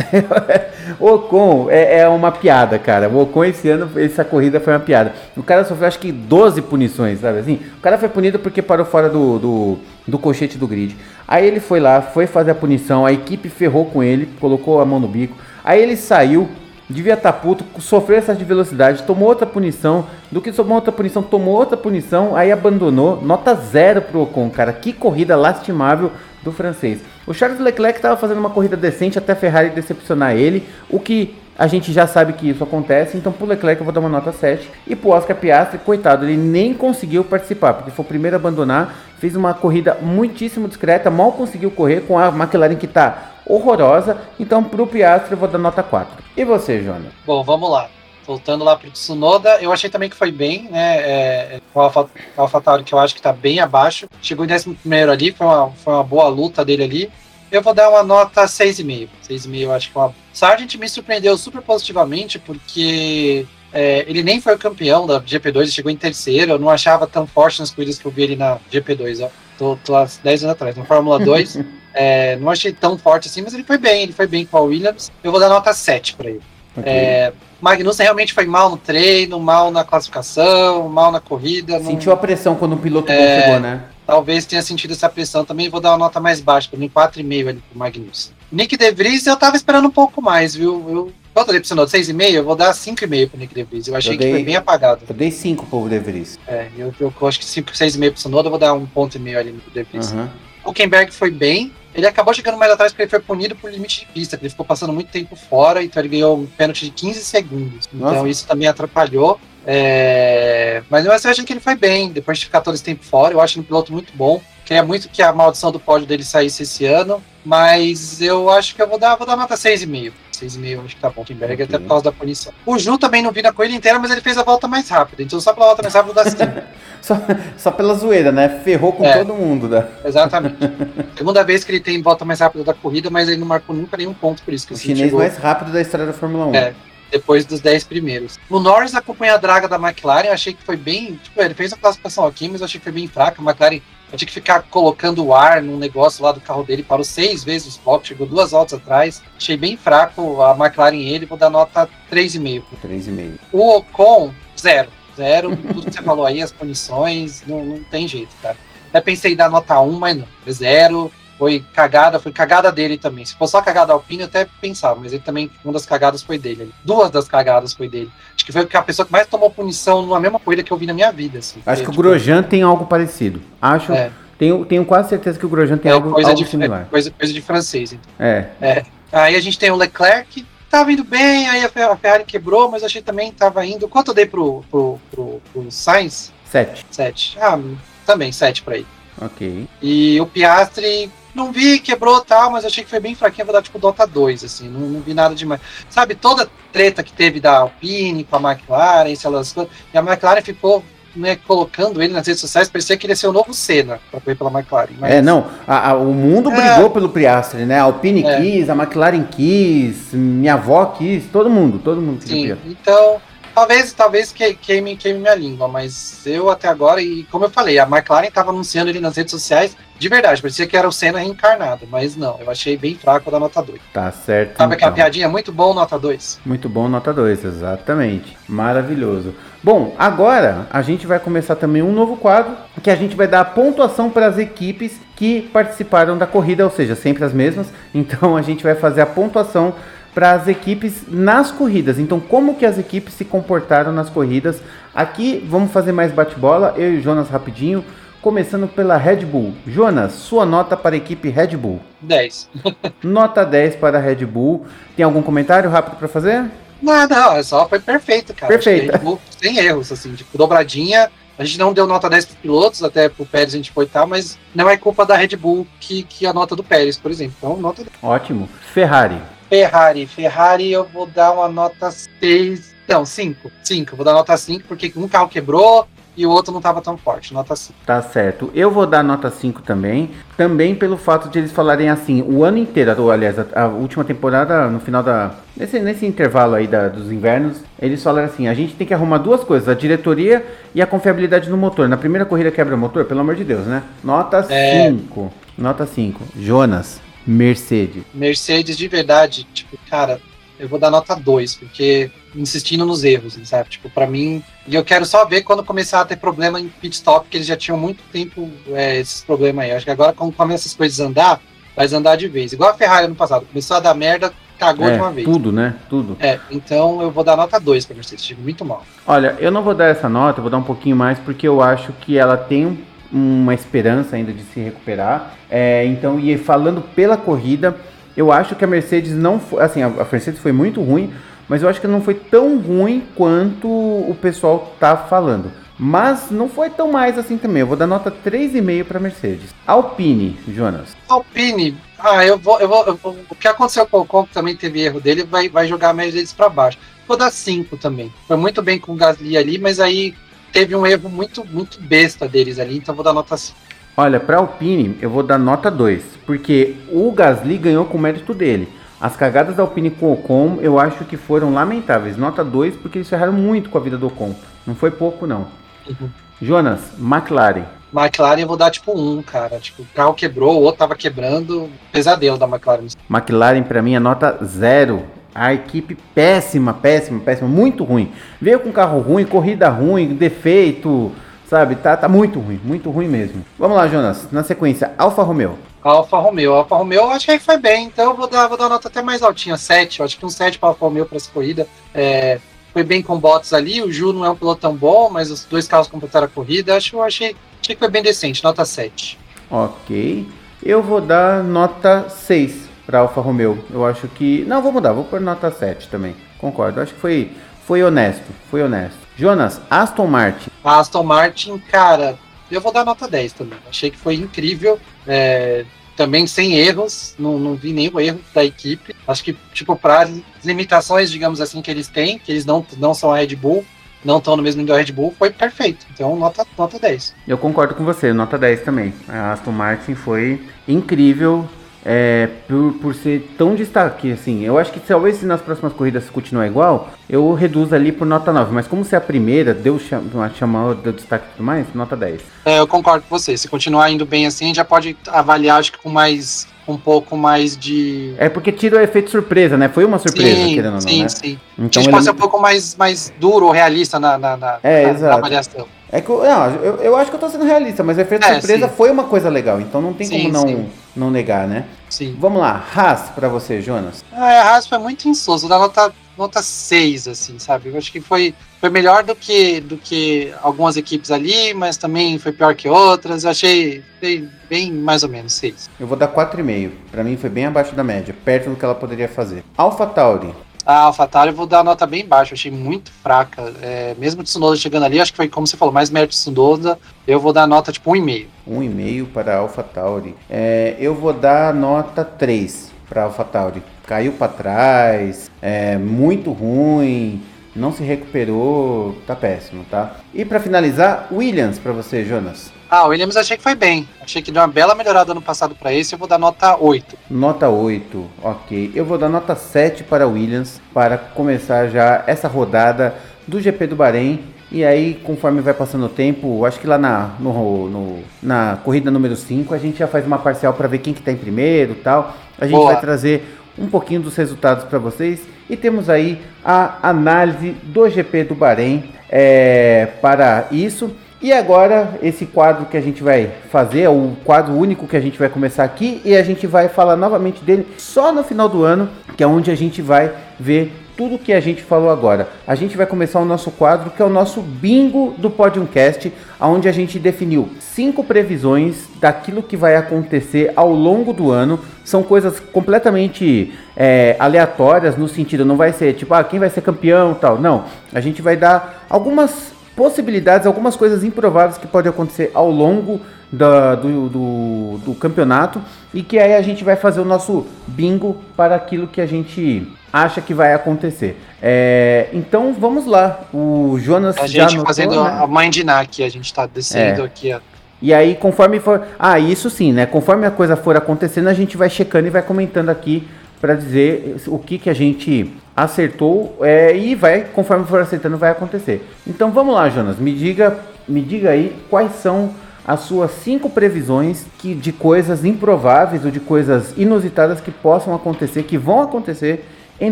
o Ocon é, é, uma piada, cara. O Ocon esse ano, essa corrida foi uma piada. O cara sofreu acho que 12 punições, sabe assim? O cara foi punido porque parou fora do, do, do colchete do grid. Aí ele foi lá, foi fazer a punição, a equipe ferrou com ele, colocou a mão no bico. Aí ele saiu, devia estar tá puto, sofreu excesso de velocidade, tomou outra punição, do que tomou outra punição, tomou outra punição, aí abandonou, nota zero pro Ocon, cara, que corrida lastimável do francês. O Charles Leclerc estava fazendo uma corrida decente até a Ferrari decepcionar ele, o que a gente já sabe que isso acontece, então pro Leclerc eu vou dar uma nota 7. E pro Oscar Piastri, coitado, ele nem conseguiu participar, porque foi o primeiro a abandonar, fez uma corrida muitíssimo discreta, mal conseguiu correr com a McLaren que está horrorosa. Então, para o Piastri, eu vou dar nota 4. E você, Jonas? Bom, vamos lá. Voltando lá para o Tsunoda, eu achei também que foi bem, né? É, o AlphaTauri que eu acho que está bem abaixo. Chegou em 11 ali, foi uma, foi uma boa luta dele ali. Eu vou dar uma nota 6,5. 6,5 eu acho que é uma. Sargent me surpreendeu super positivamente, porque é, ele nem foi o campeão da GP2, ele chegou em terceiro. Eu não achava tão forte nas corridas que eu vi ele na GP2, ó. Tô, tô há 10 anos atrás. Na Fórmula 2, É, não achei tão forte assim, mas ele foi bem, ele foi bem com a Williams. Eu vou dar nota 7 para ele. Okay. É, Magnussen realmente foi mal no treino, mal na classificação, mal na corrida. Sentiu não... a pressão quando o piloto é, chegou, né? Talvez tenha sentido essa pressão também. Vou dar uma nota mais baixa, para mim, 4,5 ali pro Magnussen. Nick De Vries, eu tava esperando um pouco mais, viu? Eu, quanto ele precisou? 6,5? Eu vou dar 5,5 pro Nick De Vries. Eu achei eu dei, que foi bem apagado. Eu dei 5 pro De Vries. É, eu, eu, acho que 6,5 pro Sonoda, eu vou dar um ponto e meio ali no De Vries. Uhum. O Huckenberg foi bem, ele acabou chegando mais atrás porque ele foi punido por limite de pista, ele ficou passando muito tempo fora, então ele ganhou um pênalti de 15 segundos. Então Nossa. isso também atrapalhou. É... Mas eu acho que ele foi bem, depois de ficar todo esse tempo fora. Eu acho ele um piloto muito bom. Queria muito que a maldição do pódio dele saísse esse ano, mas eu acho que eu vou dar, vou dar nota 6,5. 6,5 acho que tá bom, Kimberg, okay. até por causa da punição. O Ju também não vi na corrida inteira, mas ele fez a volta mais rápida. Então só pela volta mais rápida dá 5. só, só pela zoeira, né? Ferrou com é, todo mundo, né? Exatamente. Segunda vez que ele tem volta mais rápida da corrida, mas ele não marcou nunca nenhum ponto por isso. Que o chinês chegou... mais rápido da história da Fórmula 1. É depois dos 10 primeiros. O Norris acompanha a draga da McLaren, achei que foi bem. Tipo, ele fez a classificação aqui, mas eu achei que foi bem fraca. A McLaren eu tinha que ficar colocando o ar num negócio lá do carro dele, parou seis vezes os blocos, chegou duas voltas atrás. Achei bem fraco a McLaren ele, vou dar nota 3,5. 3,5. O Ocon, zero. Zero, tudo que você falou aí, as punições, não, não tem jeito, cara. Até pensei em dar nota 1, mas não. Zero foi cagada, foi cagada dele também. Se fosse só cagada Alpine, eu até pensava, mas ele também, uma das cagadas foi dele. Duas das cagadas foi dele. Acho que foi a pessoa que mais tomou punição numa mesma corrida que eu vi na minha vida. Assim. Acho que tipo, o Grosjean tem algo parecido. Acho. É. Tenho, tenho quase certeza que o Grosjean tem é, algo, coisa algo de, similar. É, coisa, coisa de francês, então. É. é. Aí a gente tem o Leclerc, tava indo bem, aí a Ferrari quebrou, mas achei também tava indo. Quanto eu dei pro, pro, pro, pro Sainz? Sete. Sete. Ah, também, sete pra ele. Ok. E o Piastri não vi, quebrou tal, mas achei que foi bem fraquinho, vou dar tipo Dota 2, assim, não, não, vi nada demais. Sabe, toda treta que teve da Alpine com a McLaren, se elas, e a McLaren ficou né, colocando ele nas redes sociais, parecia que ele ia ser o novo Senna para correr pela McLaren. Mas... É, não, a, a, o mundo é. brigou pelo Piastri, né? A Alpine é. quis, a McLaren quis, minha avó quis, todo mundo, todo mundo quis. Sim, então Talvez, talvez queime, queime minha língua, mas eu até agora, e como eu falei, a McLaren estava anunciando ele nas redes sociais, de verdade, parecia que era o Senna reencarnado, mas não, eu achei bem fraco da nota 2. Tá certo. Sabe então. aquela piadinha? Muito bom, nota 2. Muito bom, nota 2, exatamente. Maravilhoso. Bom, agora a gente vai começar também um novo quadro, que a gente vai dar a pontuação para as equipes que participaram da corrida, ou seja, sempre as mesmas. Então a gente vai fazer a pontuação para as equipes nas corridas. Então, como que as equipes se comportaram nas corridas? Aqui vamos fazer mais bate-bola, eu e o Jonas rapidinho. começando pela Red Bull. Jonas, sua nota para a equipe Red Bull? 10. nota 10 para a Red Bull. Tem algum comentário rápido para fazer? Não, não, é só foi perfeito, cara. Perfeito. Red Bull, sem erros, assim, tipo, dobradinha. A gente não deu nota 10 para pilotos, até pro Pérez a gente foi tal, mas não é culpa da Red Bull que, que a nota do Pérez, por exemplo. Então, nota 10. Ótimo. Ferrari. Ferrari. Ferrari eu vou dar uma nota 6. Não, 5. 5. Vou dar nota 5 porque um carro quebrou e o outro não estava tão forte. Nota 5. Tá certo. Eu vou dar nota 5 também. Também pelo fato de eles falarem assim, o ano inteiro, ou, aliás, a, a última temporada, no final da. Nesse, nesse intervalo aí da, dos invernos, eles falaram assim: a gente tem que arrumar duas coisas, a diretoria e a confiabilidade no motor. Na primeira corrida quebra o motor, pelo amor de Deus, né? Nota 5. É. Nota 5. Jonas, Mercedes. Mercedes de verdade, tipo, cara, eu vou dar nota 2, porque insistindo nos erros, sabe? Tipo, para mim, e eu quero só ver quando começar a ter problema em pit stop, que eles já tinham muito tempo é, esses problemas aí. Eu acho que agora, quando começam essas coisas a andar, vai andar de vez. Igual a Ferrari no passado, começou a dar merda, cagou É, de uma vez. tudo, né? Tudo. É, então eu vou dar nota 2 pra Mercedes, tive muito mal. Olha, eu não vou dar essa nota, eu vou dar um pouquinho mais, porque eu acho que ela tem um- uma esperança ainda de se recuperar. É, então, e falando pela corrida, eu acho que a Mercedes não foi. Assim, a, Mercedes foi muito ruim, mas eu acho que não foi tão ruim quanto o pessoal tá falando. Mas não foi tão mais assim também. Eu vou dar nota 3,5 para Mercedes. Alpine, Jonas. Alpine, ah, eu vou, eu vou, eu vou- o que aconteceu com o Ocon, que também teve erro dele, vai, vai jogar a deles pra baixo. Vou dar 5 também. Foi muito bem com o Gasly ali, mas aí teve um erro muito, muito besta deles ali, então vou dar nota 5. Olha, para Alpine eu vou dar nota 2, porque o Gasly ganhou com o mérito dele. As cagadas da Alpine com o Ocon eu acho que foram lamentáveis. Nota 2 porque eles ferraram muito com a vida do Ocon. Não foi pouco não. Uhum. Jonas, McLaren. McLaren eu vou dar tipo 1, cara. Tipo, o carro quebrou, o outro tava quebrando. Pesadelo da McLaren. McLaren para mim é nota 0. A equipe péssima, péssima, péssima, muito ruim. Veio com carro ruim, corrida ruim, defeito, sabe? Tá, tá muito ruim, muito ruim mesmo. Vamos lá, Jonas. Na sequência, Alfa Romeo. Alfa Romeo. Alfa Romeo eu acho que foi bem, então eu vou dar, vou dar uma nota até mais altinha, 7. Eu acho que um 7 para Alfa Romeo para essa corrida. É, foi bem com Bottas ali. O Ju não é um piloto tão bom, mas os dois carros completaram a corrida. Acho, eu achei, achei que foi bem decente, nota 7. Ok. Eu vou dar nota 6 para Alfa Romeo. Eu acho que. Não, vou mudar, vou pôr nota 7 também. Concordo. Acho que foi, foi honesto. Foi honesto. Jonas, Aston Martin. A Aston Martin, cara, eu vou dar nota 10 também. Achei que foi incrível. é, também sem erros, não, não vi nenhum erro da equipe. Acho que, tipo, para as limitações, digamos assim, que eles têm, que eles não, não são a Red Bull, não estão no mesmo nível da Red Bull, foi perfeito. Então, nota, nota 10. Eu concordo com você, nota 10 também. A Aston Martin foi incrível é, por, por ser tão destaque, assim. Eu acho que talvez se nas próximas corridas continuar igual, eu reduzo ali por nota 9. Mas como ser a primeira, deu chama, chamou, deu destaque e tudo mais, nota 10. É, eu concordo com você. Se continuar indo bem assim, já pode avaliar, acho que com mais. um pouco mais de. É porque tira o efeito surpresa, né? Foi uma surpresa, sim, querendo ou não, sim, né? sim. Então a gente ele- pode ser um pouco mais, mais duro ou realista na, na, na, É, na- na avaliação. É que eu, não, eu, eu acho que eu tô sendo realista, mas o efeito É, surpresa sim. foi uma coisa legal, então não tem Sim, como não, sim. não negar, né? Sim. Vamos lá, Haas pra você, Jonas. Ah, a Haas foi muito insosso, vou dar nota, nota 6, assim, sabe? Eu acho que foi, foi melhor do que, do que algumas equipes ali, mas também foi pior que outras. Eu achei bem, bem mais ou menos 6. Eu vou dar 4,5. Pra mim foi bem abaixo da média, perto do que ela poderia fazer. Alpha Tauri. A AlphaTauri eu vou dar nota bem baixa, achei muito fraca. É, mesmo o Tsunoda chegando ali, acho que foi, como você falou, mais mérito Tsunoda, eu vou dar nota tipo 1,5. 1,5 para Alpha Tauri. É, eu vou dar nota 3 para Alpha Tauri. Caiu para trás, é muito ruim, não se recuperou, tá péssimo, tá? E para finalizar, Williams para você, Jonas. Ah, o Williams achei que foi bem. Achei que deu uma bela melhorada ano passado para esse, eu vou dar nota 8. Nota 8, ok. Eu vou dar nota 7 para Williams para começar já essa rodada do GP do Bahrein. E aí, conforme vai passando o tempo, acho que lá na, no, no- na corrida número 5 a gente já faz uma parcial para ver quem que tá em primeiro e tal. A gente Boa. vai trazer um pouquinho dos resultados para vocês. E temos aí a análise do GP do Bahrein é, para isso. E agora, esse quadro que a gente vai fazer, é o quadro único que a gente vai começar aqui, e a gente vai falar novamente dele só no final do ano, que é onde a gente vai ver tudo que a gente falou agora. A gente vai começar o nosso quadro, que é o nosso bingo do Podiumcast, onde a gente definiu cinco previsões daquilo que vai acontecer ao longo do ano. São coisas completamente é, aleatórias, no sentido, não vai ser tipo, ah, quem vai ser campeão tal. Não, a gente vai dar algumas possibilidades, algumas coisas improváveis que podem acontecer ao longo da, do, do, do, campeonato e que aí a gente vai fazer o nosso bingo para aquilo que a gente acha que vai acontecer. É, então vamos lá. O Jonas a já gente fazendo né? a mãe de a gente está descendo é. aqui. Ó. E aí, conforme for. Ah, isso sim, né? Conforme a coisa for acontecendo, a gente vai checando e vai comentando aqui para dizer o que, que a gente acertou é, e vai, conforme for acertando, vai acontecer. Então vamos lá, Jonas, me diga, me diga aí quais são as suas cinco previsões que, de coisas improváveis ou de coisas inusitadas que possam acontecer, que vão acontecer em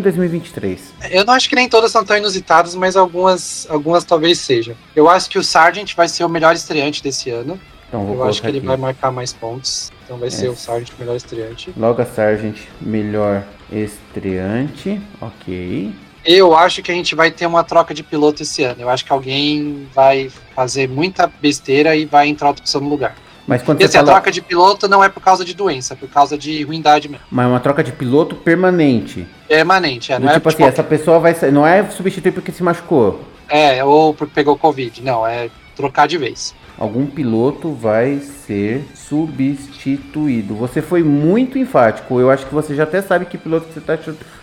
2023? Eu não acho que nem todas são tão inusitadas, mas algumas, algumas talvez sejam. Eu acho que o Sargent vai ser o melhor estreante desse ano. Então, eu acho que ele vai marcar mais pontos. Então vai é. ser o Sargent melhor estreante. Logo Sargent melhor estreante. Ok. Eu acho que a gente vai ter uma troca de piloto esse ano. Eu acho que alguém vai fazer muita besteira e vai entrar outra pessoa no lugar. Mas quando Porque você fala... a troca de piloto não é por causa de doença, é por causa de ruindade mesmo. Mas é uma troca de piloto permanente. Permanente, é. Não é tipo assim, essa pessoa vai não é substituir porque se machucou. É, ou porque pegou Covid. Não, é trocar de vez. Algum piloto vai ser substituído. Você foi muito enfático. Eu acho que você já até sabe que piloto você está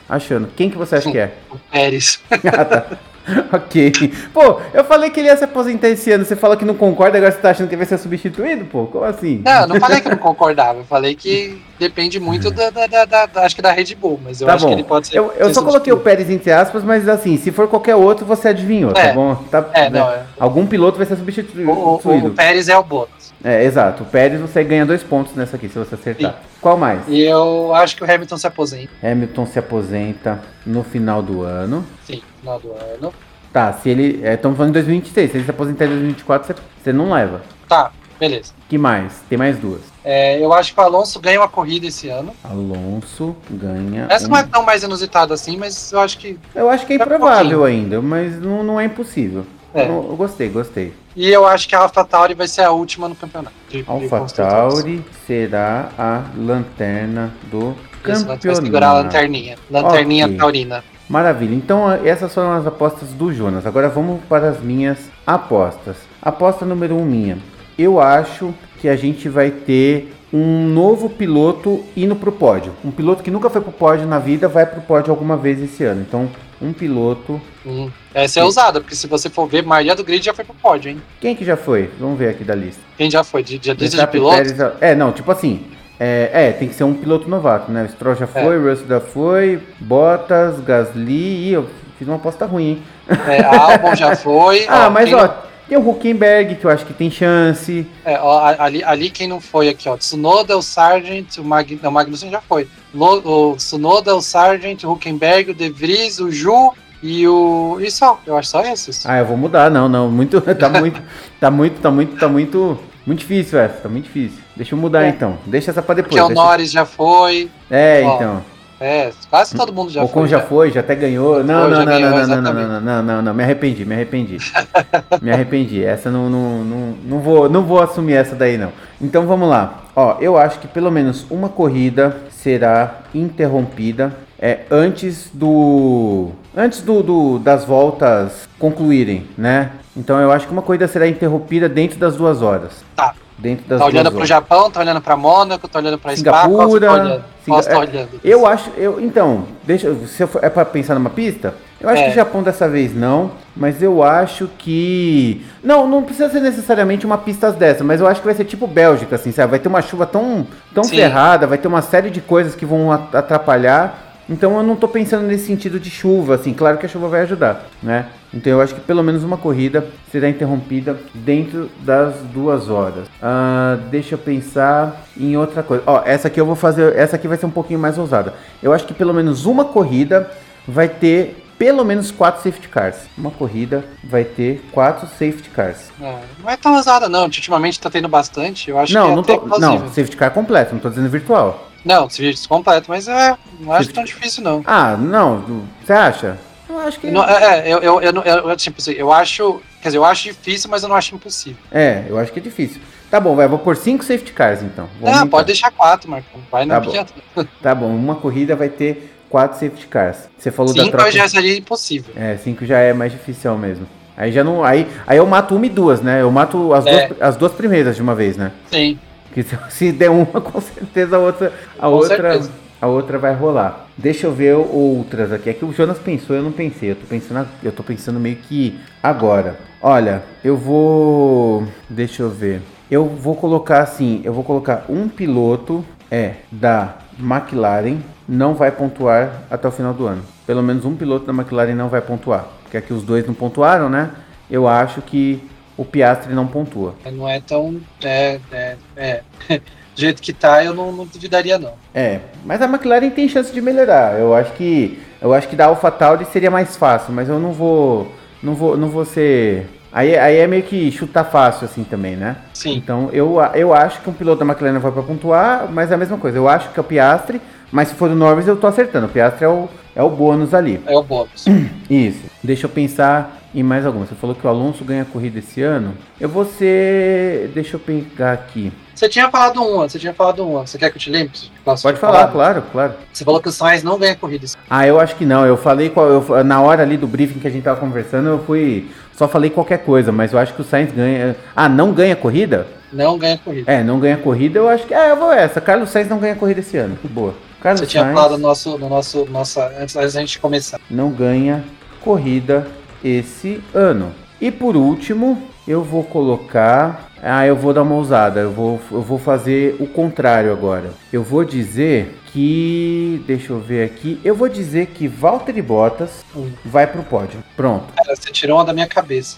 achando. Quem que você acha que é? O Pérez. ah, tá. ok. Pô, eu falei que ele ia se aposentar esse ano. Você fala que não concorda, agora você tá achando que vai ser substituído, pô? Como assim? Não, não falei que não concordava. Eu falei que depende muito da, da, da, da acho que da Red Bull, mas eu tá acho bom. que ele pode ser. Eu, eu ser só coloquei o Pérez entre aspas, mas assim, se for qualquer outro, você adivinhou, tá é. tá bom? Tá, é, né? não, é. Algum piloto vai ser substituído. O, o, o Pérez é o Bottas. É, exato. O Pérez você ganha dois pontos nessa aqui, se você acertar. Sim. Qual mais? Eu acho que o Hamilton se aposenta. Hamilton se aposenta no final do ano. Sim, final do ano. Tá, se ele. Estamos é, falando de 2026. Se ele se aposentar em 2024, você, você não leva. Tá, beleza. que mais? Tem mais duas. É, eu acho que o Alonso ganha uma corrida esse ano. Alonso ganha. Essa um... não é tão mais inusitada assim, mas eu acho que. Eu acho que é improvável um ainda, mas não, não é impossível. É. Eu, eu, gostei, gostei. E eu acho que a AlphaTauri vai ser a última no campeonato. AlphaTauri será a lanterna do campeonato. Vai segurar a lanterninha. Lanterninha okay. taurina. Maravilha. Então essas foram as apostas do Jonas. Agora vamos para as minhas apostas. Aposta número 1 um minha. Eu acho que a gente vai ter um novo piloto indo pro pódio. Um piloto que nunca foi pro pódio na vida vai pro pódio alguma vez esse ano. Então, um piloto. Hum. Essa é ousada, porque se você for ver, maioria do grid já foi pro pódio, hein? Quem que já foi? Vamos ver aqui da lista. Quem já foi? De, de, de, de piloto? Pérez, é, não, tipo assim. É, é, tem que ser um piloto novato, né? O Stroll já foi, é. Russell já foi, Bottas, Gasly. Ih, eu fiz uma aposta ruim, hein? É, Albon já foi. ah, ó, mas ó, tem o Huckenberg, que eu acho que tem chance. É, ó, ali, ali quem não foi aqui, ó. Tsunoda, o Sargent, o Mag... não, o Magnussen já foi. O Tsunoda, o Sargent, o Huckenberg, o De Vries, o Ju e o. E só, eu acho só esses. Ah, eu vou mudar, não, não. Muito. Tá muito. tá muito, tá muito, tá muito. Muito difícil essa, tá muito difícil. Deixa eu mudar é. então. Deixa essa pra depois. Porque o Norris deixa... já foi. É, então. É, quase todo mundo já o foi. O já né? foi, já até ganhou. Não, não, não, ganhou, não, não, não, não, não, não, não, me arrependi, me arrependi. me arrependi. Essa não, não, não, não, vou, não vou assumir essa daí não. Então vamos lá. Ó, eu acho que pelo menos uma corrida será interrompida é, antes do antes do, do, das voltas concluírem, né? Então eu acho que uma corrida será interrompida dentro das duas horas. Tá. Dentro das tá olhando para o Japão, tá olhando para Mônaco, tá olhando para Singapura. Spa, olhando? Singa... Tá olhando? Eu acho, eu então, deixa, se for, é para pensar numa pista, eu acho é. que o Japão dessa vez não, mas eu acho que não, não precisa ser necessariamente uma pista dessa, mas eu acho que vai ser tipo Bélgica, assim, sabe? Vai ter uma chuva tão, tão ferrada, vai ter uma série de coisas que vão atrapalhar. Então eu não estou pensando nesse sentido de chuva, assim, claro que a chuva vai ajudar, né? Então eu acho que pelo menos uma corrida será interrompida dentro das duas horas. Uh, deixa eu pensar em outra coisa. Ó, essa aqui eu vou fazer, essa aqui vai ser um pouquinho mais ousada. Eu acho que pelo menos uma corrida vai ter pelo menos quatro safety cars. Uma corrida vai ter quatro safety cars. É, não é tão usada, não. Ultimamente tá tendo bastante. Eu acho não, que é não, tô, não, safety car completo, não tô dizendo virtual. Não, serviço completo, mas é, não acho tão difícil, não. Ah, não, você acha? Eu acho que. Não, é, é, eu, eu, eu, não- eu, eu, tipo assim, eu acho. Quer dizer, eu acho difícil, mas eu não acho impossível. É, eu acho que é difícil. Tá bom, vai, vou por cinco safety cars então. Vou Ah, aumentar. pode deixar quatro, Marcão. Vai Tá não bom. adianta. Tá bom, uma corrida vai ter quatro safety cars. Você falou da Cinco troca. já seria impossível. É, cinco já é mais difícil mesmo. Aí já não. Aí, aí eu mato uma e duas, né? Eu mato as, É. duas, as duas primeiras de uma vez, né? Sim. Porque se, se der uma, com certeza a outra. A Com outra. certeza. A outra vai rolar. Deixa eu ver outras aqui. É que o Jonas pensou, eu não pensei. Eu tô pensando, eu tô pensando meio que agora. Olha, eu vou. Deixa eu ver. Eu vou colocar assim, eu vou colocar um piloto é da McLaren não vai pontuar até o final do ano. Pelo menos um piloto da McLaren não vai pontuar. Porque aqui os dois não pontuaram, né? Eu acho que o Piastri não pontua. Não é tão. É, é, é. Do jeito que tá, eu não, não duvidaria, não. É, mas a McLaren tem chance de melhorar. Eu acho que eu acho que da AlphaTauri seria mais fácil, mas eu não vou não vou não vou ser aí, aí é meio que chutar fácil assim também, né? Sim. Então eu, eu acho que um piloto da McLaren vai para pontuar, mas é a mesma coisa. Eu acho que é o Piastri, mas se for o Norris eu tô acertando. O Piastri é o é o bônus ali. É o bônus. Isso. Deixa eu pensar em mais alguma. Você falou que o Alonso ganha a corrida esse ano. Eu vou ser. Deixa eu pegar aqui. Você tinha falado um você tinha falado um. Você quer que eu te lembre? Pode falar, claro, claro. Você falou que o Sainz não ganha corrida. esse ano. Ah, eu acho que não. Eu falei qual, eu, na hora ali do briefing que a gente tava conversando, eu fui. Só falei qualquer coisa, mas eu acho que o Sainz ganha. Ah, não ganha corrida? Não ganha corrida. É, não ganha corrida, eu acho que. É, eu vou essa. Carlos Sainz não ganha corrida esse ano. Que boa. Carlos Você tinha Sainz falado no nosso, no nosso, nossa, antes da gente começar. não ganha corrida esse ano. E por último, eu vou colocar. Ah, eu vou dar uma ousada. Eu vou, eu vou fazer o contrário agora. Eu vou dizer que. Deixa eu ver aqui. Eu vou dizer que Valtteri Bottas Hum. vai pro pódio. Pronto. Cara, você tirou uma da minha cabeça.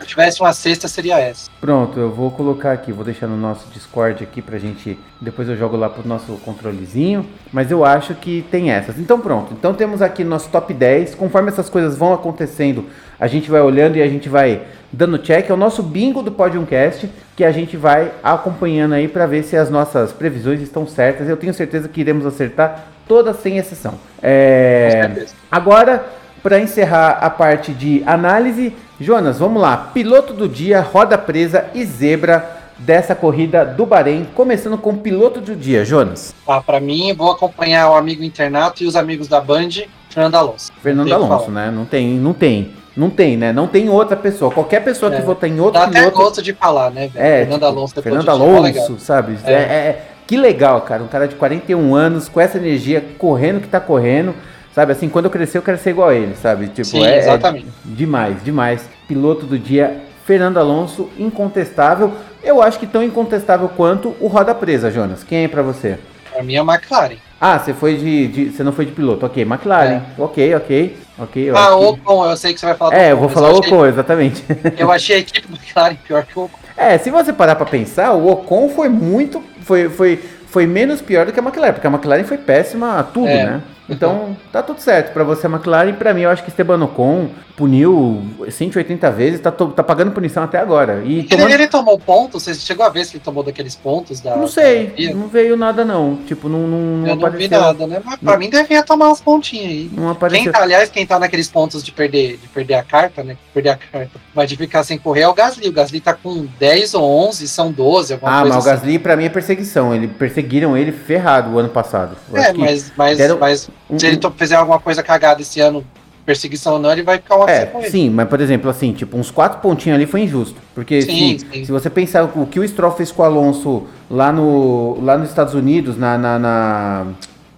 Se tivesse uma sexta, seria essa. Pronto, eu vou colocar aqui, vou deixar no nosso Discord aqui pra gente. Depois eu jogo lá pro nosso controlezinho. Mas eu acho que tem essas. Então pronto. Então temos aqui nosso top 10. Conforme essas coisas vão acontecendo, a gente vai olhando e a gente vai dando check. É o nosso bingo do Podiumcast que a gente vai acompanhando aí pra ver se as nossas previsões estão certas. Eu tenho certeza que iremos acertar todas sem exceção. É... Com certeza. Agora, para encerrar a parte de análise, Jonas, vamos lá. Piloto do dia, roda presa e zebra dessa corrida do Bahrein, começando com o piloto do dia, Jonas. Ah, pra mim, vou acompanhar o amigo internato e os amigos da Band, Fernando Alonso. Fernando que Alonso, né? Não tem, não tem, não tem, né? Não tem outra pessoa. Qualquer pessoa que É. votar em outro Dá até piloto, gosto de falar, né, velho? É, Fernando tipo, Alonso Fernando é. Alonso, sabe? É. É, é- que legal, cara. Um cara de 41 anos, com essa energia, correndo que tá correndo. Sabe, assim, quando eu crescer, eu quero ser igual a ele, sabe? Tipo, Sim, é, é exatamente. demais, demais. Piloto do dia, Fernando Alonso, incontestável. Eu acho que tão incontestável quanto o Roda Presa, Jonas. Quem é pra você? Pra mim é a McLaren. Ah, você foi de, de- Você não foi de piloto. Ok, McLaren. Ok, ok. Ok. eu ah, o que- Ocon, eu sei que você vai falar É, eu vou falar o achei- Ocon, exatamente. Eu achei a equipe McLaren pior que o Ocon. É, se você parar pra pensar, o Ocon foi muito. Foi, foi, foi menos pior do que a McLaren, porque a McLaren foi péssima a tudo, É. né? Então, tá tudo certo. Pra você, a McLaren, pra mim, eu acho que Esteban Ocon puniu 180 vezes, tá, tá pagando punição até agora. E Ele, tomando. ele tomou pontos? Você chegou a ver se ele tomou daqueles pontos da. Não sei, da- não veio nada não. Tipo, não, não, não Eu não vi apareceu. nada, né? Mas pra mim devia tomar uns pontinhos aí. Não Quem apareceu. tá, aliás, quem tá naqueles pontos de perder, de perder a carta, né? Perder a carta, mas de ficar sem correr é o Gasly. O Gasly tá com 10 ou 11, são 12, alguma Ah, coisa mas o assim. Gasly pra mim é perseguição. Ele perseguiram ele ferrado o ano passado. Eu É, mas, mas, deram mas se ele fizer alguma coisa cagada esse ano, perseguição ou não, ele vai ficar uma É, com ele. sim, mas por exemplo, assim, tipo, uns quatro pontinhos ali foi injusto. Porque Sim, se, sim. se você pensar o que o Stroll fez com o Alonso lá, no, lá nos Estados Unidos, na, na, na-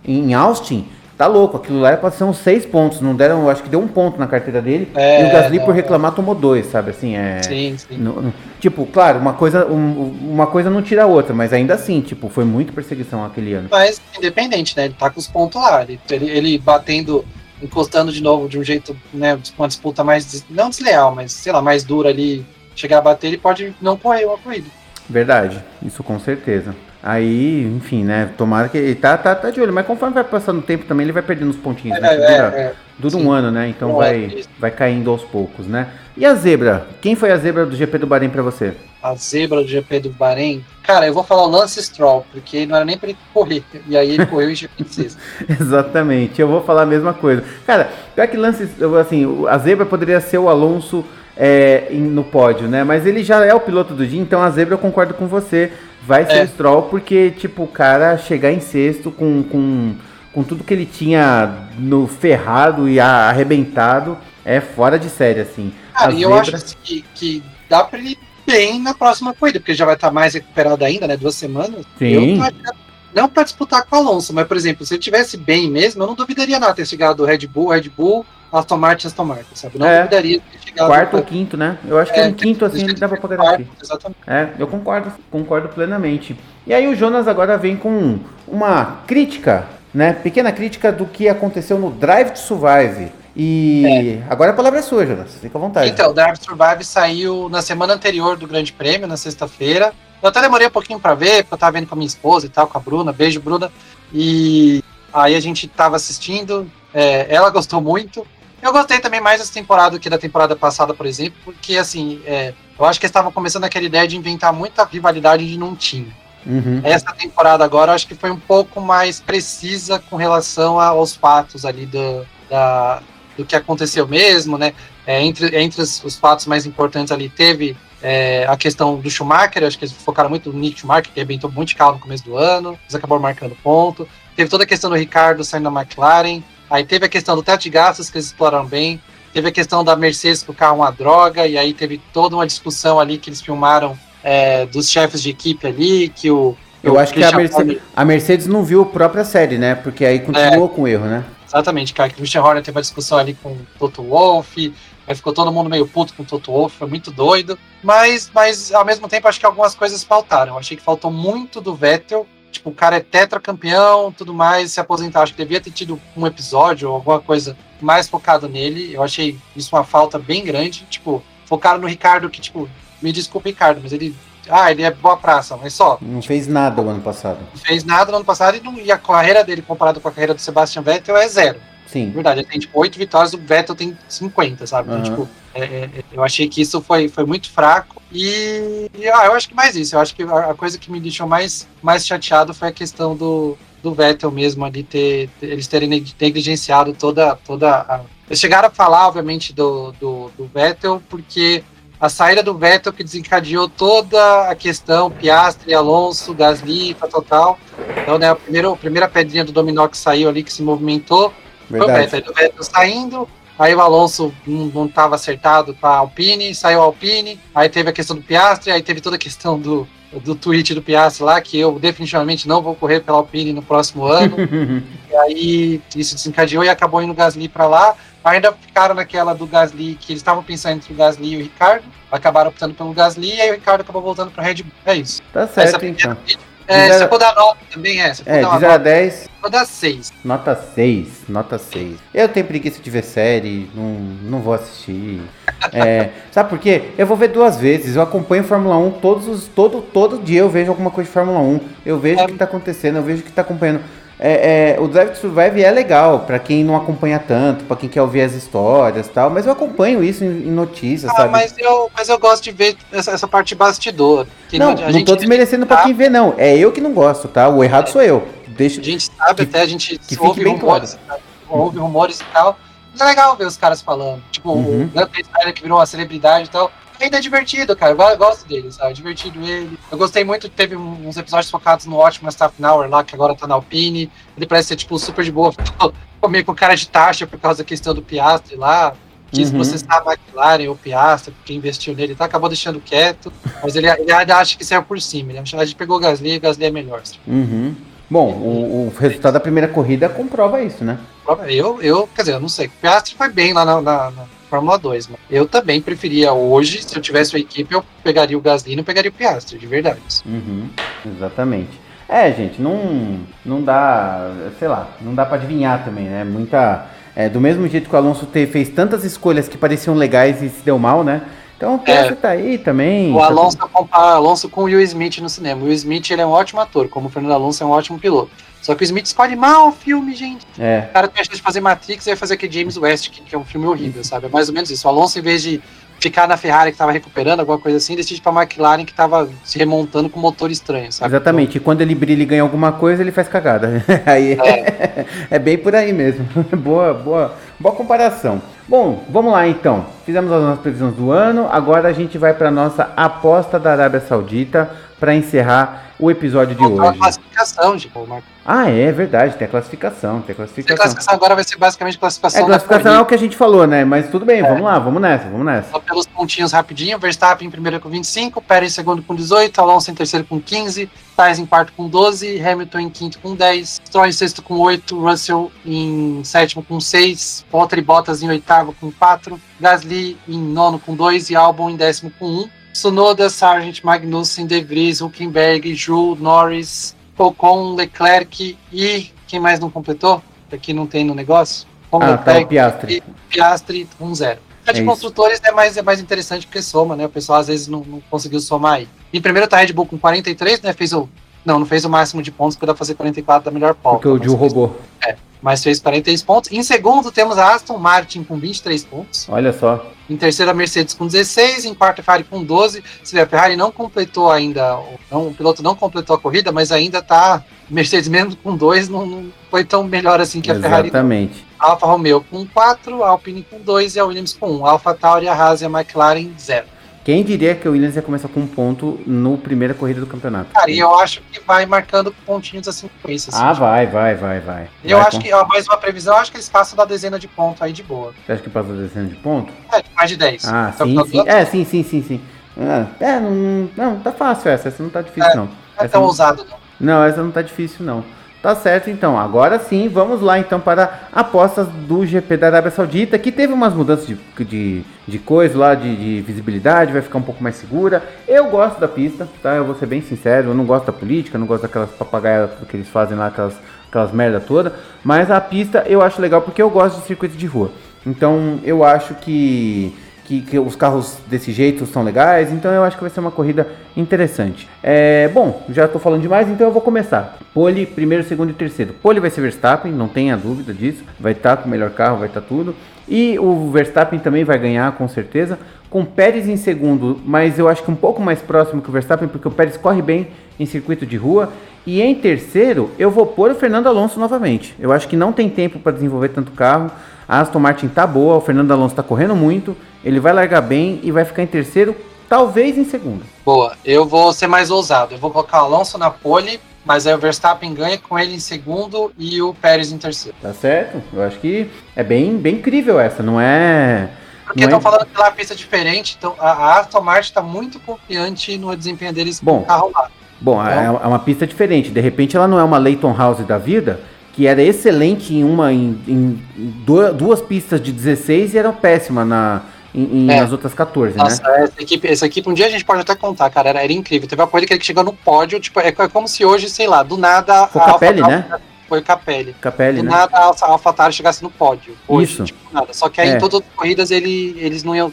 em Austin, tá louco. Aquilo lá era pra ser uns seis pontos. Não deram, eu acho que deu um ponto na carteira dele. É, e o Gasly, não, por reclamar, tomou dois, sabe? Assim, é. Sim, sim. não- não- tipo, claro, uma coisa, um- uma coisa não tira a outra, mas ainda assim, tipo, foi muito perseguição aquele ano. Mas independente, né? Ele tá com os pontos lá. Ele, ele, ele batendo, encostando de novo de um jeito, né? Uma disputa mais, não desleal, mas sei lá, mais dura ali. Chegar a bater, ele pode não correr uma corrida. Verdade, isso com certeza. Aí, enfim, né? Tomara que ele tá, tá, tá de olho. Mas conforme vai passando o tempo também, ele vai perdendo os pontinhos, né? É, Dura, é, é. dura um ano, né? Então vai, isso. vai caindo aos poucos, né? E a zebra? Quem foi a zebra do GP do Bahrein pra você? A zebra do GP do Bahrein. Cara, eu vou falar o Lance Stroll, porque não era nem pra ele correr. E aí ele correu e em sexto. Exatamente, eu vou falar a mesma coisa. Cara, pior que lance, assim, a zebra poderia ser o Alonso é, em- no pódio, né? Mas ele já é o piloto do dia, então a zebra eu concordo com você. Vai ser É. o Stroll, porque, tipo, o cara chegar em sexto com, com, com tudo que ele tinha no ferrado e arrebentado é fora de série, assim. Cara, A e eu zebra- acho assim, que, que dá pra ele ir bem na próxima corrida, porque já vai estar mais recuperado ainda, né? Duas semanas. Sim. Eu não pra disputar com o Alonso, mas, por exemplo, se ele tivesse bem mesmo, eu não duvidaria nada ter chegado do Red Bull, Red Bull, Aston Martin, Aston Martin, sabe? Não É. duvidaria de ter chegado Quarto ou quinto, né? Eu acho que É, um quinto assim ele dava pra garantir. quarto, Exatamente. É, eu concordo, concordo plenamente. E aí o Jonas agora vem com uma crítica, né? Pequena crítica do que aconteceu no Drive to Survive. E agora a palavra é sua, Jonas. Fica à vontade. Então, o Drive to Survive saiu na semana anterior do Grande Prêmio, na sexta-feira. Eu até demorei um pouquinho pra ver, porque eu tava vendo com a minha esposa e tal, com a Bruna. Beijo, Bruna. E aí a gente tava assistindo, é, ela gostou muito. Eu gostei também mais dessa temporada do que da temporada passada, por exemplo, porque assim, é, eu acho que eles estavam começando aquela ideia de inventar muita rivalidade de não tinha. Uhum. Essa temporada agora eu acho que foi um pouco mais precisa com relação aos fatos ali do, da, do que aconteceu mesmo, né? É, entre entre os, os fatos mais importantes ali teve é, a questão do Schumacher, acho que eles focaram muito no Nick Schumacher, que arrebentou muito de carro no começo do ano, eles acabaram marcando ponto. Teve toda a questão do Ricardo saindo da McLaren, aí teve a questão do teto de gastos, que eles exploraram bem, teve a questão da Mercedes que o carro é uma droga, e aí teve toda uma discussão ali que eles filmaram é, dos chefes de equipe ali, que o. Eu o acho que a Christian Mercedes, Horner- a Mercedes não viu a própria série, né? Porque aí continuou com o erro, né? Exatamente, cara. que O Christian Horner teve uma discussão ali com o Toto Wolff, aí ficou todo mundo meio puto com o Toto Wolff, foi muito doido. Mas, mas ao mesmo tempo, acho que algumas coisas faltaram. Achei que faltou muito do Vettel. Tipo, o cara é tetracampeão, tudo mais, se aposentar. Acho que devia ter tido um episódio ou alguma coisa mais focado nele. Eu achei isso uma falta bem grande. Tipo, focaram no Ricardo, que, tipo, me desculpa, Ricardo, mas ele. Ah, ele é boa praça, mas só. Não fez nada o ano passado. Não fez nada no ano passado e, não, e a carreira dele, comparado com a carreira do Sebastian Vettel, é zero. Sim. Verdade, ele tem tipo oito vitórias, o Vettel tem 50, sabe? Então, Aham. tipo, é, é, é, eu achei que isso foi, foi muito fraco. E, e, ah, eu acho que mais isso. Eu acho que a, a coisa que me deixou mais, mais chateado foi a questão do, do Vettel mesmo ali ter, eles terem neg- negligenciado toda, toda a. Eles chegaram a falar, obviamente, do, do, do Vettel, porque a saída do Vettel que desencadeou toda a questão, Piastri, Alonso, Gasly, tal, tal, tal. Então, né, a primeira, a primeira pedrinha do dominó que saiu ali, que se movimentou, Verdade. Aí o Vettel saindo, aí o Alonso não estava acertado com a Alpine, saiu a Alpine, aí teve a questão do Piastri, aí teve toda a questão do, do tweet do Piastri lá, que eu definitivamente não vou correr pela Alpine no próximo ano. e aí isso desencadeou e acabou indo o Gasly para lá. Ainda ficaram naquela do Gasly, que eles estavam pensando entre o Gasly e o Ricardo, acabaram optando pelo Gasly, e aí o Ricardo acabou voltando para Red Bull. É isso. Tá Essa certo, então. É, De se eu for dar nota também é. Se eu for É, dar de uma 0 a nota, 10, eu vou dar 6. nota 6. Nota 6. Eu tenho preguiça de ver série, não, não vou assistir. É, sabe por quê? Eu vou ver duas vezes. Eu acompanho Fórmula 1 todos os, todo, todo dia eu vejo alguma coisa de Fórmula 1. Eu vejo É. o que tá acontecendo, eu vejo o que tá acompanhando. É, é, o Drive to Survive é legal pra quem não acompanha tanto, pra quem quer ouvir as histórias e tal, mas eu acompanho isso em, em notícias, Ah, sabe? mas eu, mas eu gosto de ver essa, essa parte de bastidor. que não, não gente, tô desmerecendo pra tá- quem vê, não. É eu que não gosto, tá? O errado sou eu. Deixa, A gente sabe Que- até, a gente que fique ouve bem rumores, ouve rumores e tal. Mas é legal ver os caras falando. Tipo, Uhum. o Gunter que virou uma celebridade e tal. Ainda é divertido, cara. Eu go- eu gosto dele, sabe? É divertido ele. Eu gostei muito, teve uns episódios focados no ótimo Staffnauer lá, que agora tá na Alpine. Ele parece ser, tipo, super de boa. Meio com cara de taxa por causa da questão do Piastri lá. Que se Uhum. você sabe a McLaren ou Piastri, porque investiu nele, tá? acabou deixando quieto. Mas ele, ele ainda acha que saiu por cima. Ele acha que pegou o Gasly e o Gasly é melhor. Uhum. Bom, o, o resultado da primeira corrida comprova isso, né? Eu, eu, quer dizer, eu não sei. O Piastri foi bem lá na, na- na Fórmula 2, mas eu também preferia hoje, se eu tivesse uma equipe, eu pegaria o Gasly e não pegaria o Piastri, de verdade. Uhum, exatamente. É, gente, não, não dá, sei lá, não dá pra adivinhar também, né? Muita. é, do mesmo jeito que o Alonso te- fez tantas escolhas que pareciam legais e se deu mal, né? Então o Piastri é, tá aí também. O tá Alonso tá compara Alonso com o Will Smith no cinema. O Will Smith ele é um ótimo ator, como o Fernando Alonso é um ótimo piloto. Só que o Smith escolhe mal o filme, gente. É. O cara tem a chance de fazer Matrix e vai fazer aquele James West, que, é um filme horrível, sabe? É mais ou menos isso. O Alonso, em vez de ficar na Ferrari que estava recuperando, alguma coisa assim, decide para a McLaren que estava se remontando com motor estranho, sabe? Exatamente. Então, e quando ele brilha e ganha alguma coisa, ele faz cagada. aí é. é bem por aí mesmo. boa, boa, boa comparação. Bom, vamos lá então. Fizemos as nossas previsões do ano. Agora a gente vai para nossa aposta da Arábia Saudita para encerrar o episódio de hoje. A classificação, tipo, Marco. Ah, é verdade, tem a classificação, tem a classificação. A classificação agora vai ser basicamente classificação. É, classificação é o que a gente falou, né? Mas tudo bem, é. vamos lá, vamos nessa, vamos nessa. Só pelos pontinhos rapidinho, Verstappen em primeiro com 25, Pérez em segundo com 18, Alonso em terceiro com 15, Sainz em quarto com 12, Hamilton em quinto com 10, Stroll em sexto com 8, Russell em sétimo com 6, Walter e Bottas em oitavo com 4, Gasly em nono com 2 e Albon em décimo com 1. Sunoda, Sargent, Magnussen, De Vries, Huckenberg, Jules, Norris, Ocon, Leclerc e quem mais não completou? Aqui não tem no negócio. Como ah, tá, Piastri. Piastri 1-0. A de é construtores é mais, é mais interessante porque soma, né? O pessoal às vezes não, não conseguiu somar aí. Em primeiro tá Red Bull com 43, né? Fez o. Não, não fez o máximo de pontos, porque dá pra fazer 44 da melhor pole. Porque o Gil roubou. É mas fez 43 pontos. Em segundo, temos a Aston Martin com 23 pontos. Olha só. Em terceiro, a Mercedes com 16. Em quarto, a Ferrari com 12. Se a Ferrari não completou ainda, não, o piloto não completou a corrida, mas ainda está. Mercedes, mesmo com 2, não, não, foi tão melhor assim que a Ferrari. Exatamente. Alfa Romeo com 4, Alpine com 2 e a Williams com 1. Alfa Tauri, a Haas e a McLaren 0. Quem diria que o Williams ia começar com um ponto no primeira corrida do campeonato? Cara, e eu acho que vai marcando pontinhos assim com isso. Assim, ah, tipo. vai, vai, vai, vai. Eu vai acho com... que, ó, mais uma previsão, eu acho que eles passam da dezena de ponto aí de boa. Você acha que passa da dezena de ponto? É, mais de 10. Ah, então, sim, sim. É, sim, sim, sim, sim. Ah, é, não, não, tá fácil essa, essa não tá difícil é, não. Não é essa tão não... ousado não. Não, essa não tá difícil não. Tá certo, então. Agora sim, vamos lá então para apostas do GP da Arábia Saudita, que teve umas mudanças de, de, de coisa lá, de, de, visibilidade, vai ficar um pouco mais segura. Eu gosto da pista, tá? Eu vou ser bem sincero, eu não gosto da política, não gosto daquelas papagaias que eles fazem lá, aquelas, aquelas merda toda. Mas a pista eu acho legal porque eu gosto de circuito de rua. Então eu acho que que, que, os carros desse jeito são legais, então eu acho que vai ser uma corrida interessante. É, bom, já estou falando demais, então eu vou começar. Pole, primeiro, segundo e terceiro. Pole vai ser Verstappen, não tenha dúvida disso. Vai estar tá com o melhor carro, vai estar tá tudo. E o Verstappen também vai ganhar, com certeza. Com Pérez em segundo, mas eu acho que um pouco mais próximo que o Verstappen, porque o Pérez corre bem em circuito de rua. E em terceiro, eu vou pôr o Fernando Alonso novamente. Eu acho que não tem tempo para desenvolver tanto carro. A Aston Martin tá boa, o Fernando Alonso está correndo muito. Ele vai largar bem e vai ficar em terceiro, talvez em segundo. Boa, eu vou ser mais ousado. Eu vou colocar o Alonso na pole, mas aí o Verstappen ganha com ele em segundo e o Pérez em terceiro. Tá certo. Eu acho que é bem, bem incrível essa, não é. Porque estão é... falando que lá a pista é diferente, então a Aston Martin está muito confiante no desempenho deles Bom, com o carro lá. Bom, então... é uma pista diferente. De repente ela não é uma Leighton House da vida, que era excelente em uma em, em duas pistas de 16 e era péssima na em, é. nas outras 14, né? Nossa, né? Essa equipe, essa equipe, um dia a gente pode até contar, cara, era, era incrível. Teve uma coisa que ele chegou no pódio, tipo, é, é como se hoje, sei lá, do nada. Foi Capelli, né? Foi o Capelli. Capelli, do né? nada a AlphaTauri chegasse no pódio. Hoje, Isso. Tipo, nada. Só que aí é. em todas as corridas ele, eles não iam.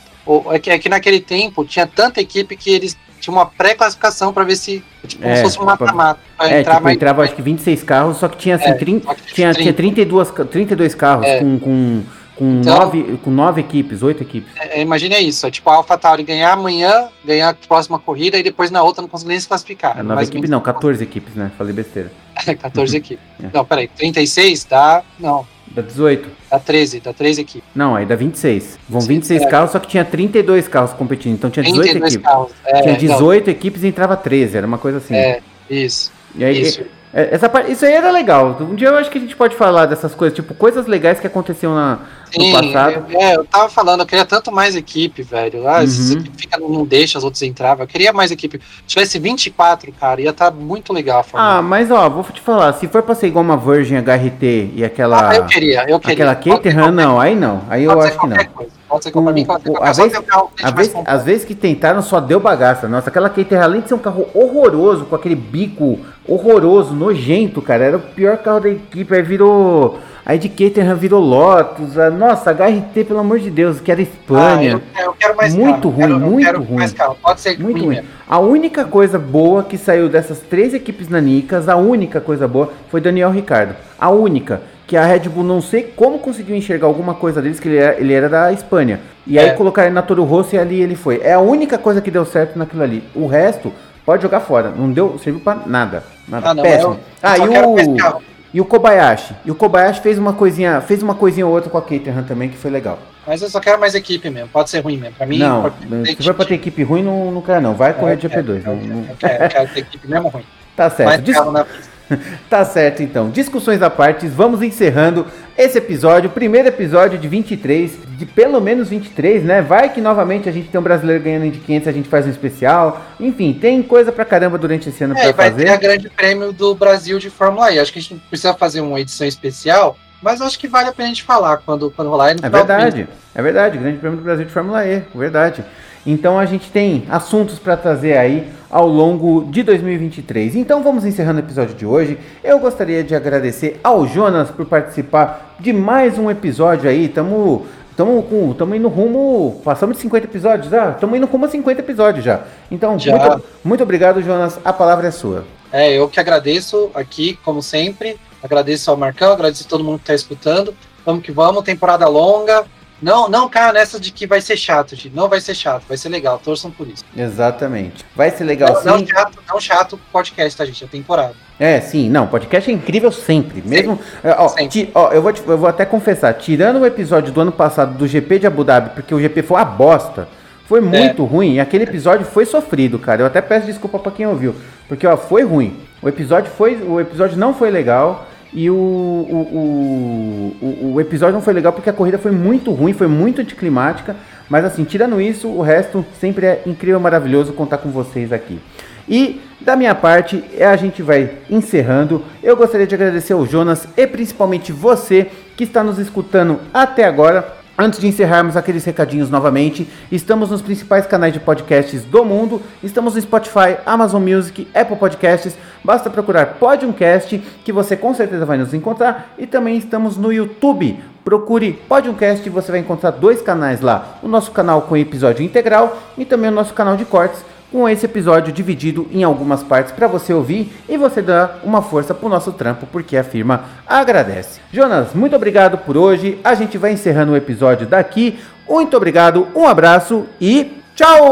É que, é que naquele tempo tinha tanta equipe que eles tinham uma pré-classificação para ver se. Tipo, como é, se fosse um mata-mata. É, entrar tipo, mais... entrava acho que 26 carros, só que tinha assim, é, 30, tinha, 30. tinha 32, 32 carros é. com, com com, então, nove, com nove equipes, oito equipes. É, imagina isso, é tipo a AlphaTauri ganhar amanhã, ganhar a próxima corrida e depois na outra não conseguir nem se classificar. É, nove equipes não, 14 equipes, né? Falei besteira. 14 equipes. É. Não, peraí, 36 dá. Não. Dá 18. Dá 13, dá 13 equipes. Não, aí dá 26. Vão 26 é. carros, só que tinha 32 carros competindo, então tinha 18 equipes. Carros. É, tinha 18 não. equipes e entrava 13, era uma coisa assim. É, isso. E aí, isso. É, essa, isso aí era legal. Um dia eu acho que a gente pode falar dessas coisas, tipo, coisas legais que aconteciam na, Sim, no passado. É, eu tava falando, eu queria tanto mais equipe, velho. Ah, uhum. fica, não deixa as outras entrar. Eu queria mais equipe. Se tivesse 24, cara, ia estar tá muito legal a Ah, mas ó, vou te falar, se for pra ser igual uma Virgin HRT e aquela. Ah, eu queria, eu queria. Aquela Caterham, não, aí não. Aí eu acho que não. Coisa. Às, vezes, às, vezes, às vezes que tentaram só deu bagaça. Nossa, aquela Caterham, além de ser um carro horroroso, com aquele bico horroroso, nojento, cara, era o pior carro da equipe. Aí virou Aí de Caterham virou Lotus. A, nossa, HRT, pelo amor de Deus, que era Espanha. Ah, eu, eu, quero mais muito ruim, quero, muito ruim. Muito ruim, ruim. A única coisa boa que saiu dessas três equipes nanicas, a única coisa boa foi Daniel Ricardo. A única. Que a Red Bull não sei como conseguiu enxergar alguma coisa deles, que ele era, ele era da Espanha. E aí É. colocaram ele na Toro Rosso e ali ele foi. É a única coisa que deu certo naquilo ali. O resto, pode jogar fora. Não deu, serviu pra nada. Nada. Ah, não, Péssimo. eu- ah, eu e quero o. E o Kobayashi. E o Kobayashi fez uma coisinha, fez uma coisinha ou outra com a Caterham também, que foi legal. Mas eu só quero mais equipe mesmo. Pode ser ruim mesmo. Pra mim, não, pode- se for pra ter equipe ruim, não, não quer não. Vai correr de GP2. Eu Não, não- quero, eu quero, eu quero ter equipe mesmo ruim. Tá certo. Na pista. Tá certo, então. Discussões à parte, vamos encerrando esse episódio, primeiro episódio de 23, de pelo menos 23, né? Vai que novamente a gente tem um brasileiro ganhando de 500, a gente faz um especial. Enfim, tem coisa pra caramba durante esse ano É, pra vai ter a fazer. grande prêmio do Brasil de Fórmula E. Acho que a gente não precisa fazer uma edição especial, mas acho que vale a pena a gente falar quando, quando rolar. É mês. verdade, é verdade. Grande Prêmio do Brasil de Fórmula E, verdade. Então a gente tem assuntos para trazer aí ao longo de 2023. Então vamos encerrando o episódio de hoje. Eu gostaria de agradecer ao Jonas por participar de mais um episódio aí. Tamo, tamo, com, tamo indo rumo. Passamos de 50 episódios já? Tamo indo rumo a 50 episódios já. Então, Já. Muito, muito obrigado, Jonas. A palavra é sua. É, eu que agradeço aqui, como sempre. Agradeço ao Marcão, agradeço a todo mundo que está escutando. Vamos que vamos, temporada longa. Não, não caia nessa de que vai ser chato, gente. Não vai ser chato, vai ser legal. Torçam por isso. Exatamente. Vai ser legal Não, não sim. chato, não chato podcast, tá, gente? É temporada. É, sim, não, podcast é incrível sempre. Mesmo. é, ó, Sempre. ti- ó, eu, vou te- eu vou até confessar, tirando o episódio do ano passado do GP de Abu Dhabi, porque o GP foi uma bosta, foi muito ruim, e aquele episódio foi sofrido, cara. Eu até peço desculpa pra quem ouviu, porque ó, foi ruim. O episódio foi. O episódio não foi legal. E o, o, o, o- episódio não foi legal porque a corrida foi muito ruim, foi muito anticlimática. Mas assim, tirando isso, o resto sempre é incrível, maravilhoso contar com vocês aqui. E da minha parte, é, a gente vai encerrando. Eu gostaria de agradecer ao Jonas e principalmente você que está nos escutando até agora. Antes de encerrarmos aqueles recadinhos novamente, estamos nos principais canais de podcasts do mundo. Estamos no Spotify, Amazon Music, Apple Podcasts. Basta procurar Podiumcast, que você com certeza vai nos encontrar. E também estamos no YouTube. Procure Podiumcast e você vai encontrar dois canais lá. O nosso canal com episódio integral e também o nosso canal de cortes com esse episódio dividido em algumas partes para você ouvir e você dar uma força pro nosso trampo, porque a firma agradece. Jonas, muito obrigado por hoje. A gente vai encerrando o episódio daqui. Muito obrigado, um abraço e tchau!